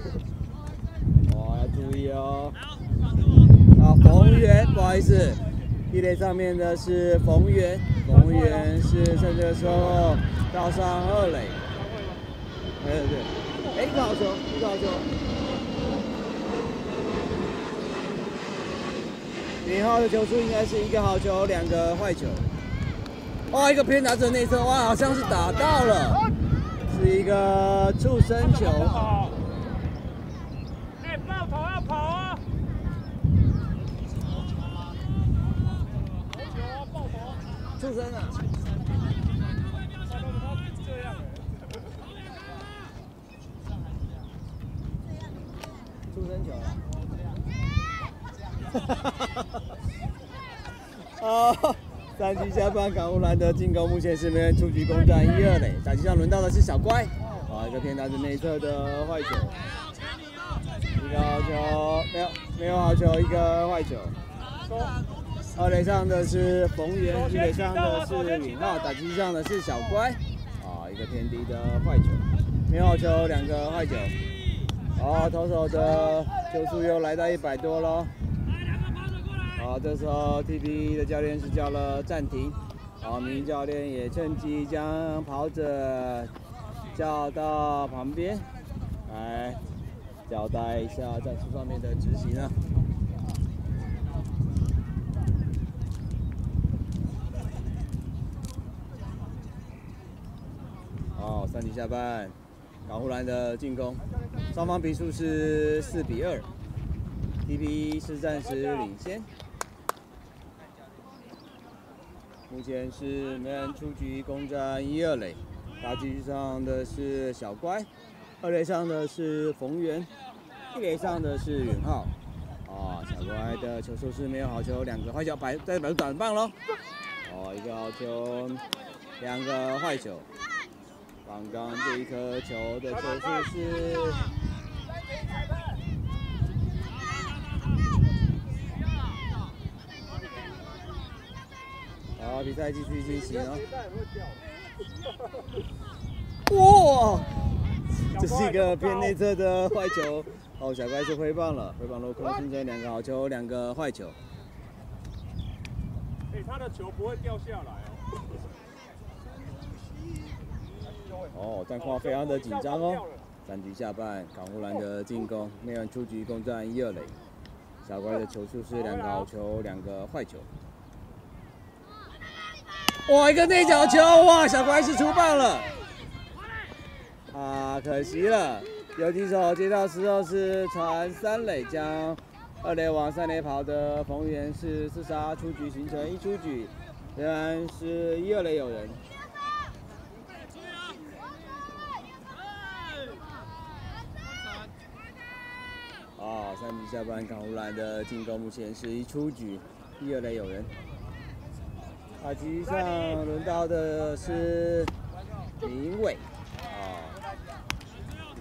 A: 哇，要注意哦。啊，冯源，不好意思，一垒上面的是冯源，冯源是趁这个时候倒上二垒。对对对，哎，一个好球，一个好球。李浩的球速应该是一个好球，两个坏球。哇，一个偏打者内侧，哇，好像是打到了，是一个触身球。
D: 哎，爆头要跑啊！
A: 出生球了。啊！三局下半，港乌兰的进攻目前是没人出局，攻占一二垒。打击上轮到的是小乖，啊，一个偏打是内侧的坏球，一个好球，没有没有好球，一个坏球。二垒上的是冯源，一垒上的是李浩，打击上的是小乖，啊，一个偏低的坏球，没有球，两个坏球。好，投手的球速又来到一百多了。好，这时候 TP 的教练是叫了暂停。好，明教练也趁机将跑者叫到旁边来交代一下战术上面的执行啊。好，三局下半。港湖蓝的进攻，双方比数是四比二，TP 是暂时领先。目前是没人出局，攻占一二垒。打击上的是小乖，二垒上的是冯源，一垒上的是允浩。啊，小乖的球速是没有好球，两个坏球，摆在摆短棒喽。哦，一个好球，两个坏球。刚刚这一颗球的球速是，好，比赛继续进行啊！哇，这是一个偏内侧的坏球，哦，小怪是挥棒了，挥棒落空，形成两个好球，两个坏球。
D: 哎，他的球不会掉下来哦。
A: 哦，战况非常的紧张哦。三局下半，港湖兰的进攻，没人出局，攻占一二垒。小乖的球数是两个好球，两个坏球。哇，一个内角球，哇，小乖是出棒了。啊，可惜了，游击手接到时候是传三垒，将二垒往三垒跑的冯源是四杀出局，形成一出局，仍然是一二垒有人。啊，三局下半，港湖蓝的进攻目前是一出局，第二垒有人。打击上轮到的是林伟，啊，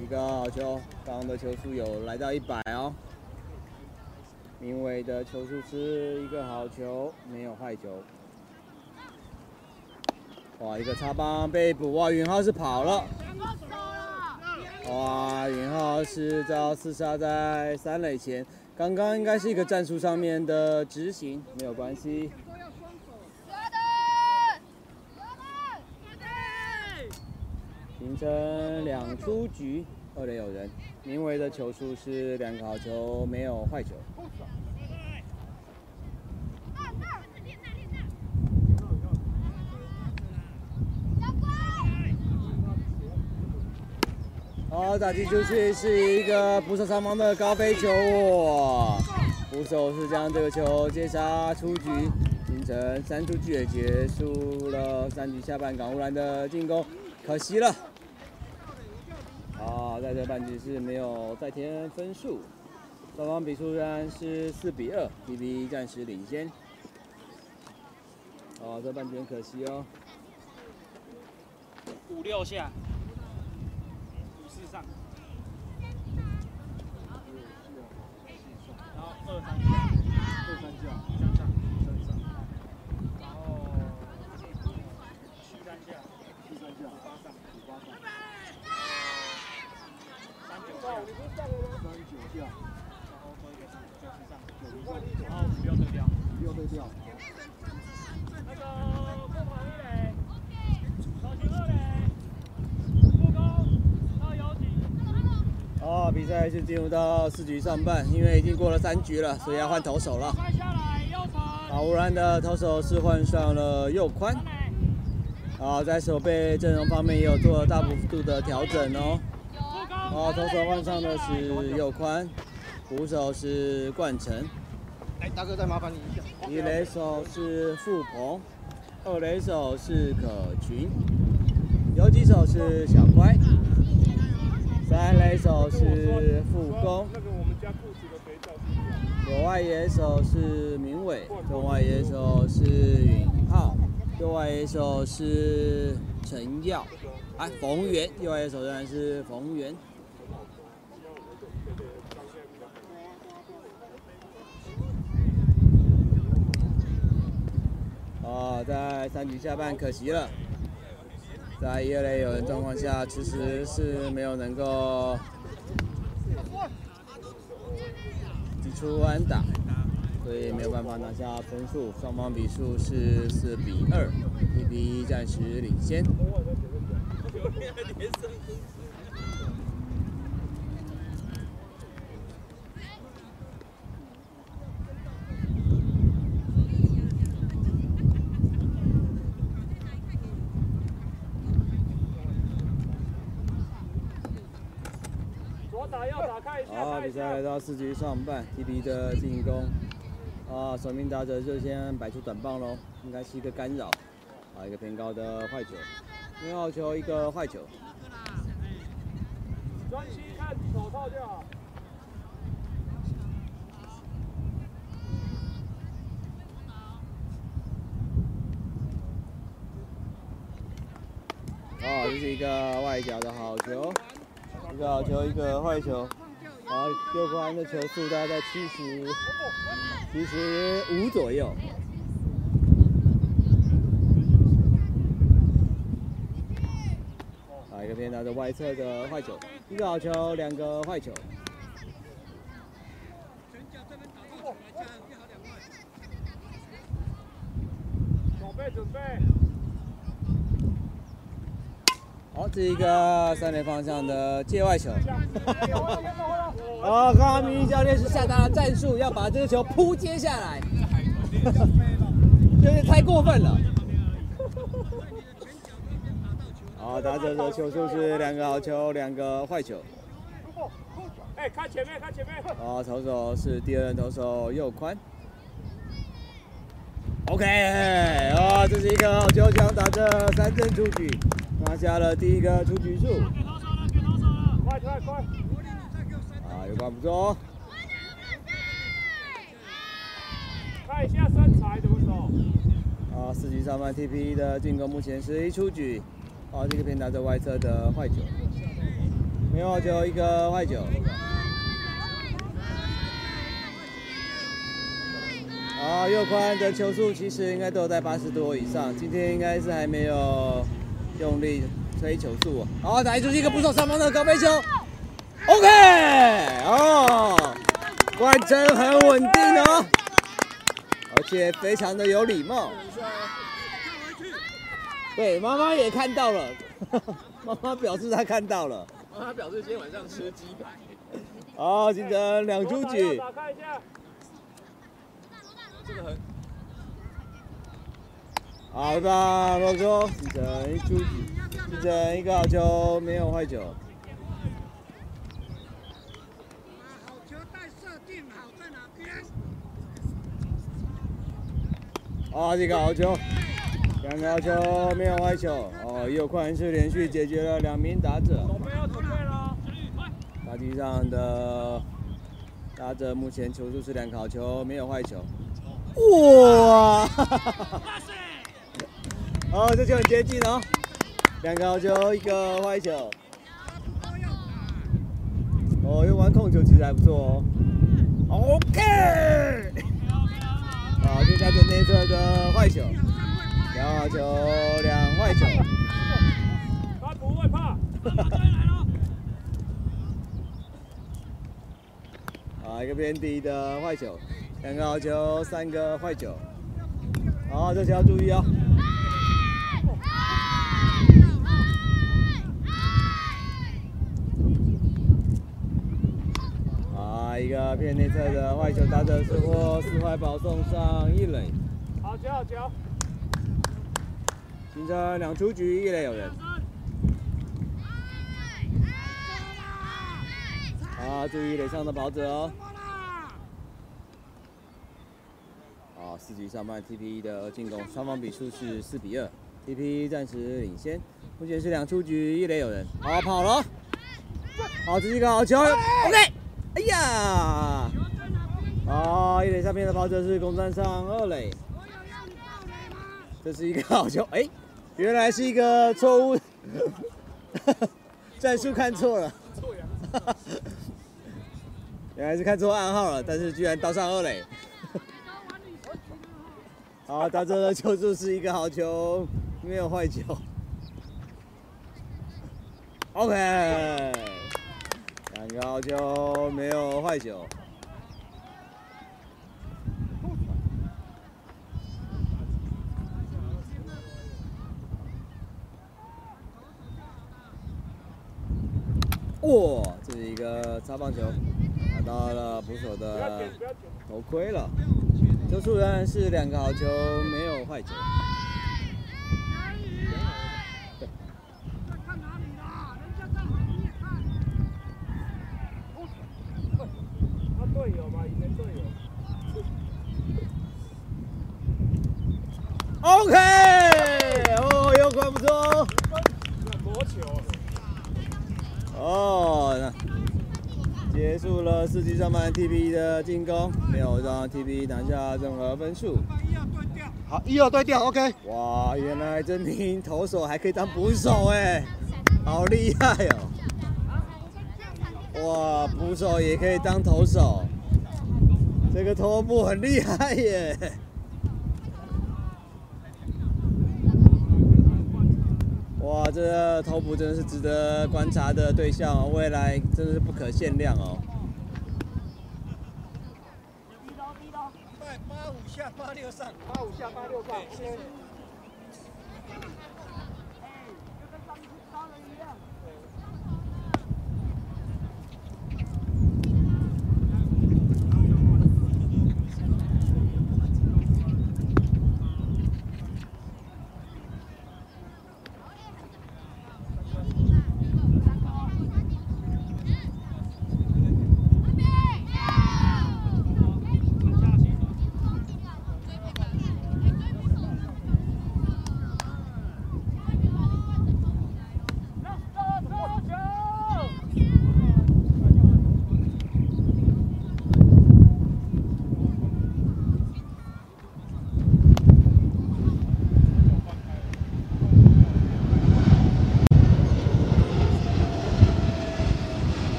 A: 一个好球，刚刚的球速有来到一百哦。明伟的球速是一个好球，没有坏球。哇，一个插棒被捕，哇，允浩是跑了。哇，允浩是遭刺杀在三垒前，刚刚应该是一个战术上面的执行，没有关系。形成两出局，二垒有人。明伟的球数是两个好球，没有坏球。好，打击出去是一个捕手上方的高飞球，哇！捕手是将这个球接杀出局，形成三出局也结束了三局下半港乌兰的进攻，可惜了。啊，在这半局是没有再添分数，双方比数仍然是四比二，PP 暂时领先。哦，这半局很可惜哦。
E: 五六下，
A: close
E: on okay.
D: 哦，
A: 比赛是进入到四局上半，因为已经过了三局了，所以要换投手了。
D: 快下来，右传。
A: 好，乌兰的投手是换上了右宽。啊，在守备阵容方面也有做大幅度的调整哦。
D: 助攻。
A: 哦，投手换上的是右宽，捕手是冠城，
B: 来，大哥再麻烦你一下。
A: 一垒手是傅鹏，二垒手是可群，游击手是小乖，三垒手是傅公，
D: 那个我们家裤子的肥皂是一样。
A: 左外野手是明伟，中外野手是允浩，右外野手是陈耀，哎，冯源，右外野手仍然是冯源。哦，在三局下半可惜了，在越来越有的状况下，其实是没有能够击出安打，所以没有办法拿下分数。双方比数是四比二，一比一暂时领先。
D: 左打右打，看一下，
A: 好，
D: 看一下
A: 比赛来。到四局上半，TB 的进攻，啊，守命打者就先摆出短棒喽，应该是一个干扰，啊，一个偏高的坏球，没有球一个坏球，
D: 专心看手套就好。
A: 哦，这是一个外角的好球，一个好球，一个坏球。好，右方的球速大概在七十七十五左右。好，一个偏打的外侧的坏球，一个好球，两个坏球。
D: 准备准备。
A: 好，这一个三连方向的界外球。
D: 哦，
A: 哦，刚刚明明教练是下达了战术，要把这个球扑接下来，有点太过分了。好，打者的球数是两个好球，两个坏球。
D: 哎，看前面，看前面。
A: 好，投手是第二任投手右宽。OK，哦，这是一个好球，将打这三振出局，拿下了第一个出局数。
D: 给投手了，给投手了。快快快！
A: 啊，有关不错哦。
D: 看一下身材怎么走。
A: 啊，四局上半 TP 的进攻目前是一出局，啊，这个偏打在外侧的坏球，没有好球，一个坏球。啊，右宽的球速其实应该都有在八十多以上，今天应该是还没有用力推球速啊。好，打出去一个不错上方的高飞球，OK，哦，冠真很稳定哦。而且非常的有礼貌。对，妈妈也看到了，妈妈表示她看到了。
B: 妈妈表示今天晚上吃鸡排。
A: 好，形成两出局。
D: 一下。
B: 这个很
A: 好的，落球，形成一出局，形成一个好球，没有坏球。
C: 好球带设定好在哪边？
A: 啊，这个好球，两个好球，没有坏球。哦，右宽是连续解决了两名打者。
D: 准备要准备了。
A: 大地上的打者目前球数是两个好球，没有坏球。哇！哦，这球很接近哦，两个好球，一个坏球。哦，又玩控球其实还不错哦。OK。好，接下来内侧的坏球，两好球，两坏球。
D: 他不会怕。
A: 啊，一个偏低的坏球，两个好球，三个坏球。好，这球要注意哦。啊，一个偏内侧的外球，打者是获四坏保送上一垒。
D: 好球，好球。
A: 形成两出局，一垒有人。啊，注意垒上的跑者哦。好，四局上半 TPE 的进攻，双方比数是四比二，TPE 暂时领先。目前是两出局，一垒有人。好，跑了。好，这是一个好球。OK。哎呀！哦，一垒上面的跑者是攻占上二垒。这是一个好球。哎，原来是一个错误。战术看错了。原来是看错暗号了，但是居然到上二垒。好，打者的球就是一个好球，没有坏球。OK，两个好球，没有坏球。哇，这是一个擦棒球。拿到了捕手的头盔了，球数仍然是两个好球，没有坏球。
D: 他队友嘛，以前队友。
A: OK，哦，又快不错。
D: 魔球。
A: 哦。结束上半 TP 的进攻，没有让 TP 拿下任何分数。
B: 好，一二对调，OK。
A: 哇，原来真名投手还可以当捕手哎，好厉害哦！哇，捕手也可以当投手，这个头部很厉害耶！哇，这个头部真的是值得观察的对象哦，未来真的是不可限量哦。
B: 八五下八六上，八五下八六上，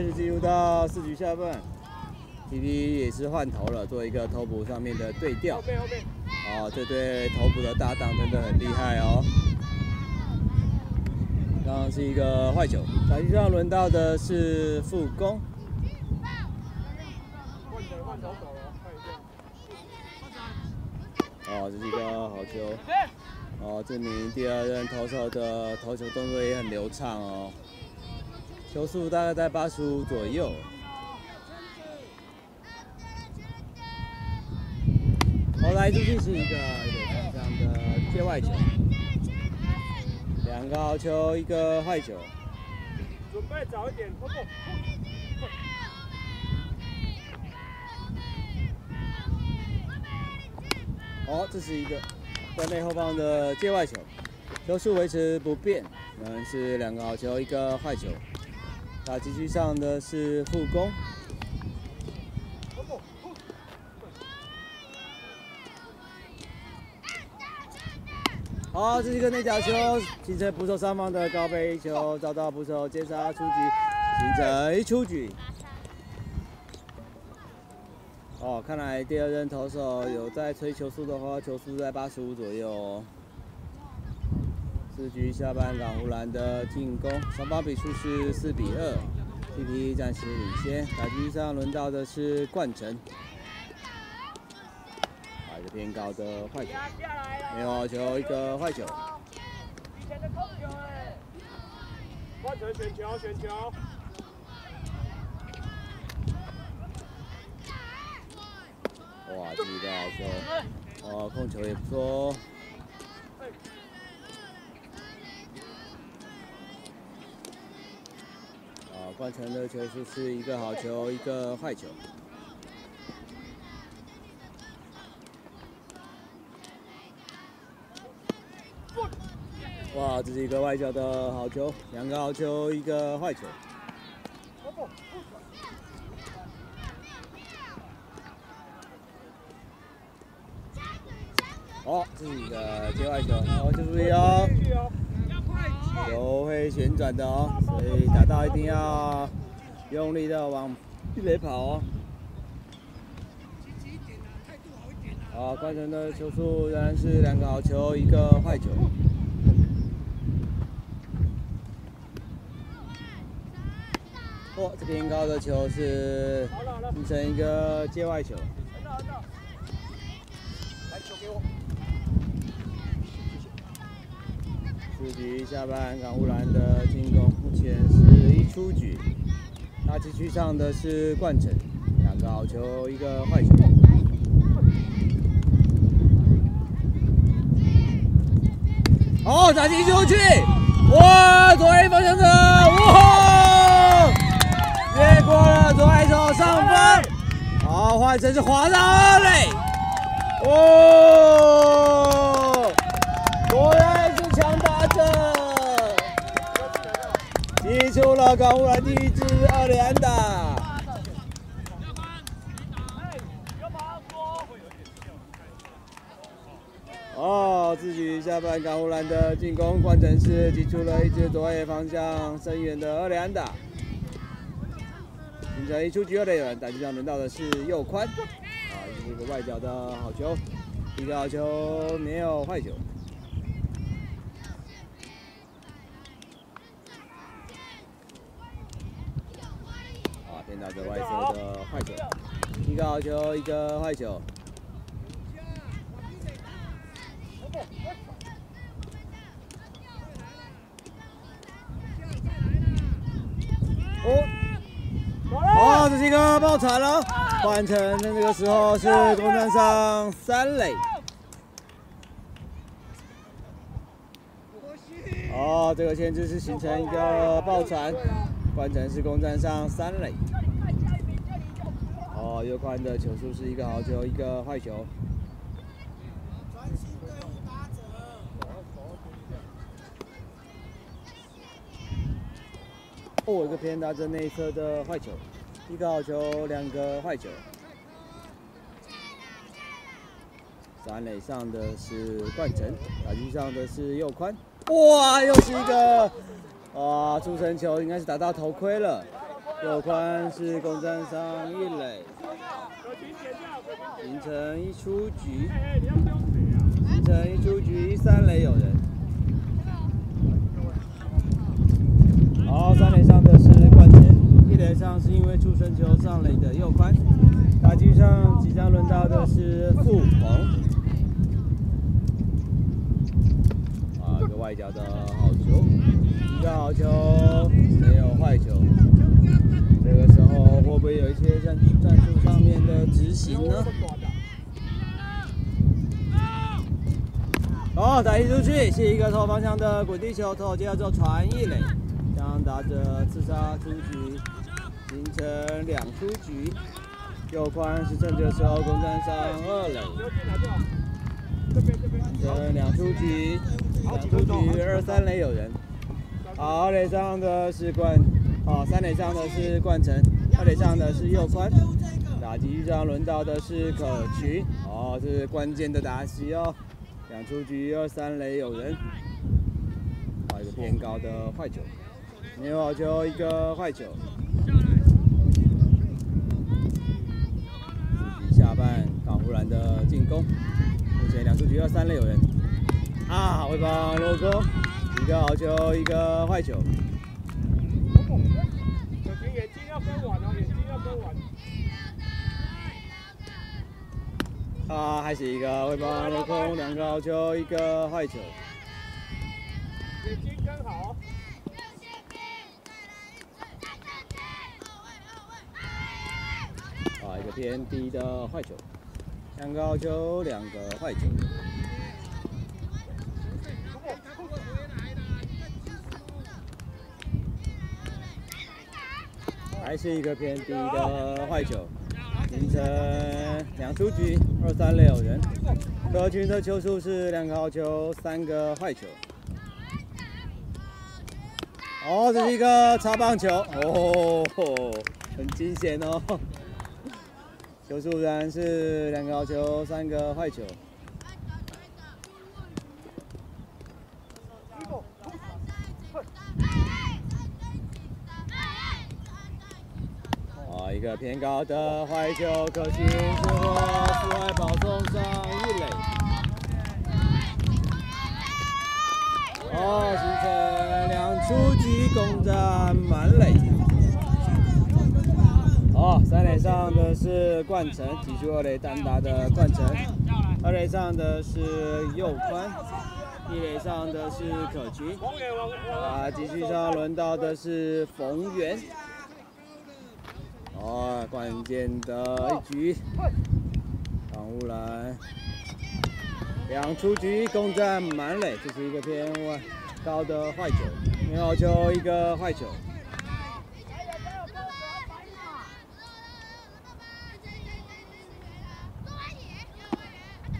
B: 先。
A: 好，比赛是进入到四局下半，T P 也是换头了，做一个头部上面的对调。哦，这对头部的搭档真的很厉害哦。刚刚是一个坏球，打击上轮到的是副攻。哦，这是一个好球。哦，这名第二任投手的投球动作也很流畅哦。球速大概在八十五左右。后来出去是一个有点这样的界外球，两个好球，一个坏球。
D: 准备早一点，不不。
A: 哦，这是一个关内后方的界外球，球速维持不变，仍然是两个好球，一个坏球。打击区上的是副攻。好，这是一个内角球，形成捕手上方的高飞球，遭到捕手接杀出局，形成一出局。哦，看来第二任投手有在吹球速的话，球速在八十五左右哦。四局下半，港湖蓝的进攻，双方比数是四比二，TP 暂时领先。打击上轮到的是冠城。一个偏高的坏球，没有好球，一个坏球。
D: 换成选球，选球。
A: 哇，这一个好球，哦，控球也不错。啊，冠城的球数是一个好球，一个坏球。哇，这是一个外角的好球，两个好球，一个坏球。哦，这是一个接外球，哦，注意哦，球会旋转的哦，所以打到一定要用力的往一垒跑哦。好，观城的球速仍然是两个好球，一个坏球。这边高的球是形成一个界外球。来球给我。四局下半，港乌兰的进攻目前是一出局。大击区上的是冠城，两个好球，一个坏球。好，打击出去！哇，左 A 方向的，哇！越过了左外手上方，好，换成是滑到二垒，哦，果然是强打者，击出了港务兰第一支二连打。哦，自己下半港务兰的进攻，换成是击出了一支左外方向深远的二连打。形成一出局二垒人，打击上轮到的是右宽，啊，这是一个外角的好球，一个好球没有坏球。啊，偏打着外侧的坏球，一个好球，一个坏球。哦。哇，这是一个爆铲了，换成那个时候是攻占上三垒。哦，这个牵制是形成一个爆铲，换成是攻占上三垒。哦，右宽的球速是一个好球，一个坏球。哦，一个偏打着内侧的坏球。一个好球，两个坏球。三垒上的是冠城，打击上的是右宽。哇，又是一个啊！出成球应该是打到头盔了。右宽是攻占上一垒，形成一出局，形成一出局，三垒有人。好，三垒上的是冠城。一垒上是因为出生球上垒的右宽，打击上即将轮到的是傅鹏，啊，一个外角的好球，一个好球，没有坏球。这个时候会不会有一些战战术上面的执行呢？好，打击出去是一个投方向的滚地球，投接着做传一垒，将打者刺杀出局。形成两出局，右宽是正确时候攻占上二垒。成两出局，两出局，二三垒有人。好，二垒上的是冠，好，三垒上的是冠城，二垒上的是右宽。打击上轮到的是可群，哦，这是关键的打击哦。两出局，二三垒有人。好，一个偏高的坏球，牛好球，一个坏球。下半港湖蓝的进攻，目前两出局，二三垒有人。啊，回棒落空，一个好球，一个坏球。啊，还是一个回棒落空，两个好球，一个坏球。
D: 眼睛跟好。
A: 啊，一个偏低的坏球，两个好球，两个坏球。还是一个偏低的坏球，形成两出局，二三六人。可群的球数是两个好球，三个坏球。哦，这是一个擦棒球，哦，很惊险哦。球数仍然是两个好球，三个坏球。哦，一个偏高的怀旧，可惜最后四外保送上一垒。哦，形成两出局，攻占满垒。哦，三垒上的是冠城，提出二垒单打的冠城。二垒上的是右宽，一垒上的是可群。啊，继续上轮到的是冯源。哦，关键的一局，防护栏，两出局，攻占满垒，这是一个偏外高的坏球，没有球，一个坏球。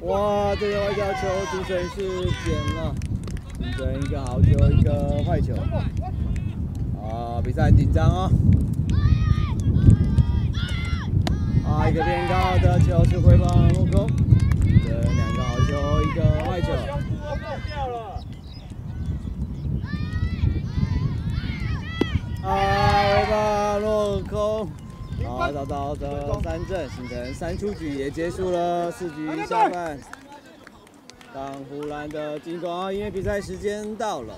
A: 哇，这个外角球主审是捡了，一个好球，一个坏球。啊，比赛很紧张哦。啊，一个偏高的球是回棒落空，这两个好球，一个坏球。啊，回棒落空。好，早早的三振形成三出局，也结束了四局下半。当湖蓝的进攻啊，因为比赛时间到了，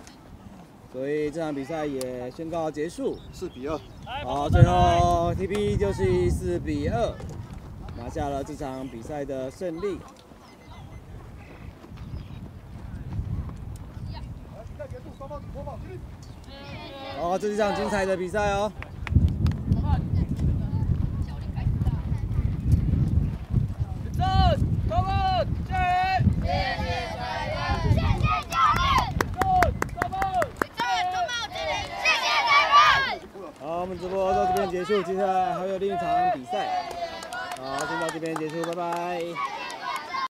A: 所以这场比赛也宣告结束，
B: 四比二。
A: 好，最后 TP 就是以四比二拿下了这场比赛的胜利。好，这是一场精彩的比赛哦。好，我们直播到这边结束，接下来还有另一场比赛。好，先到这边结束，拜拜。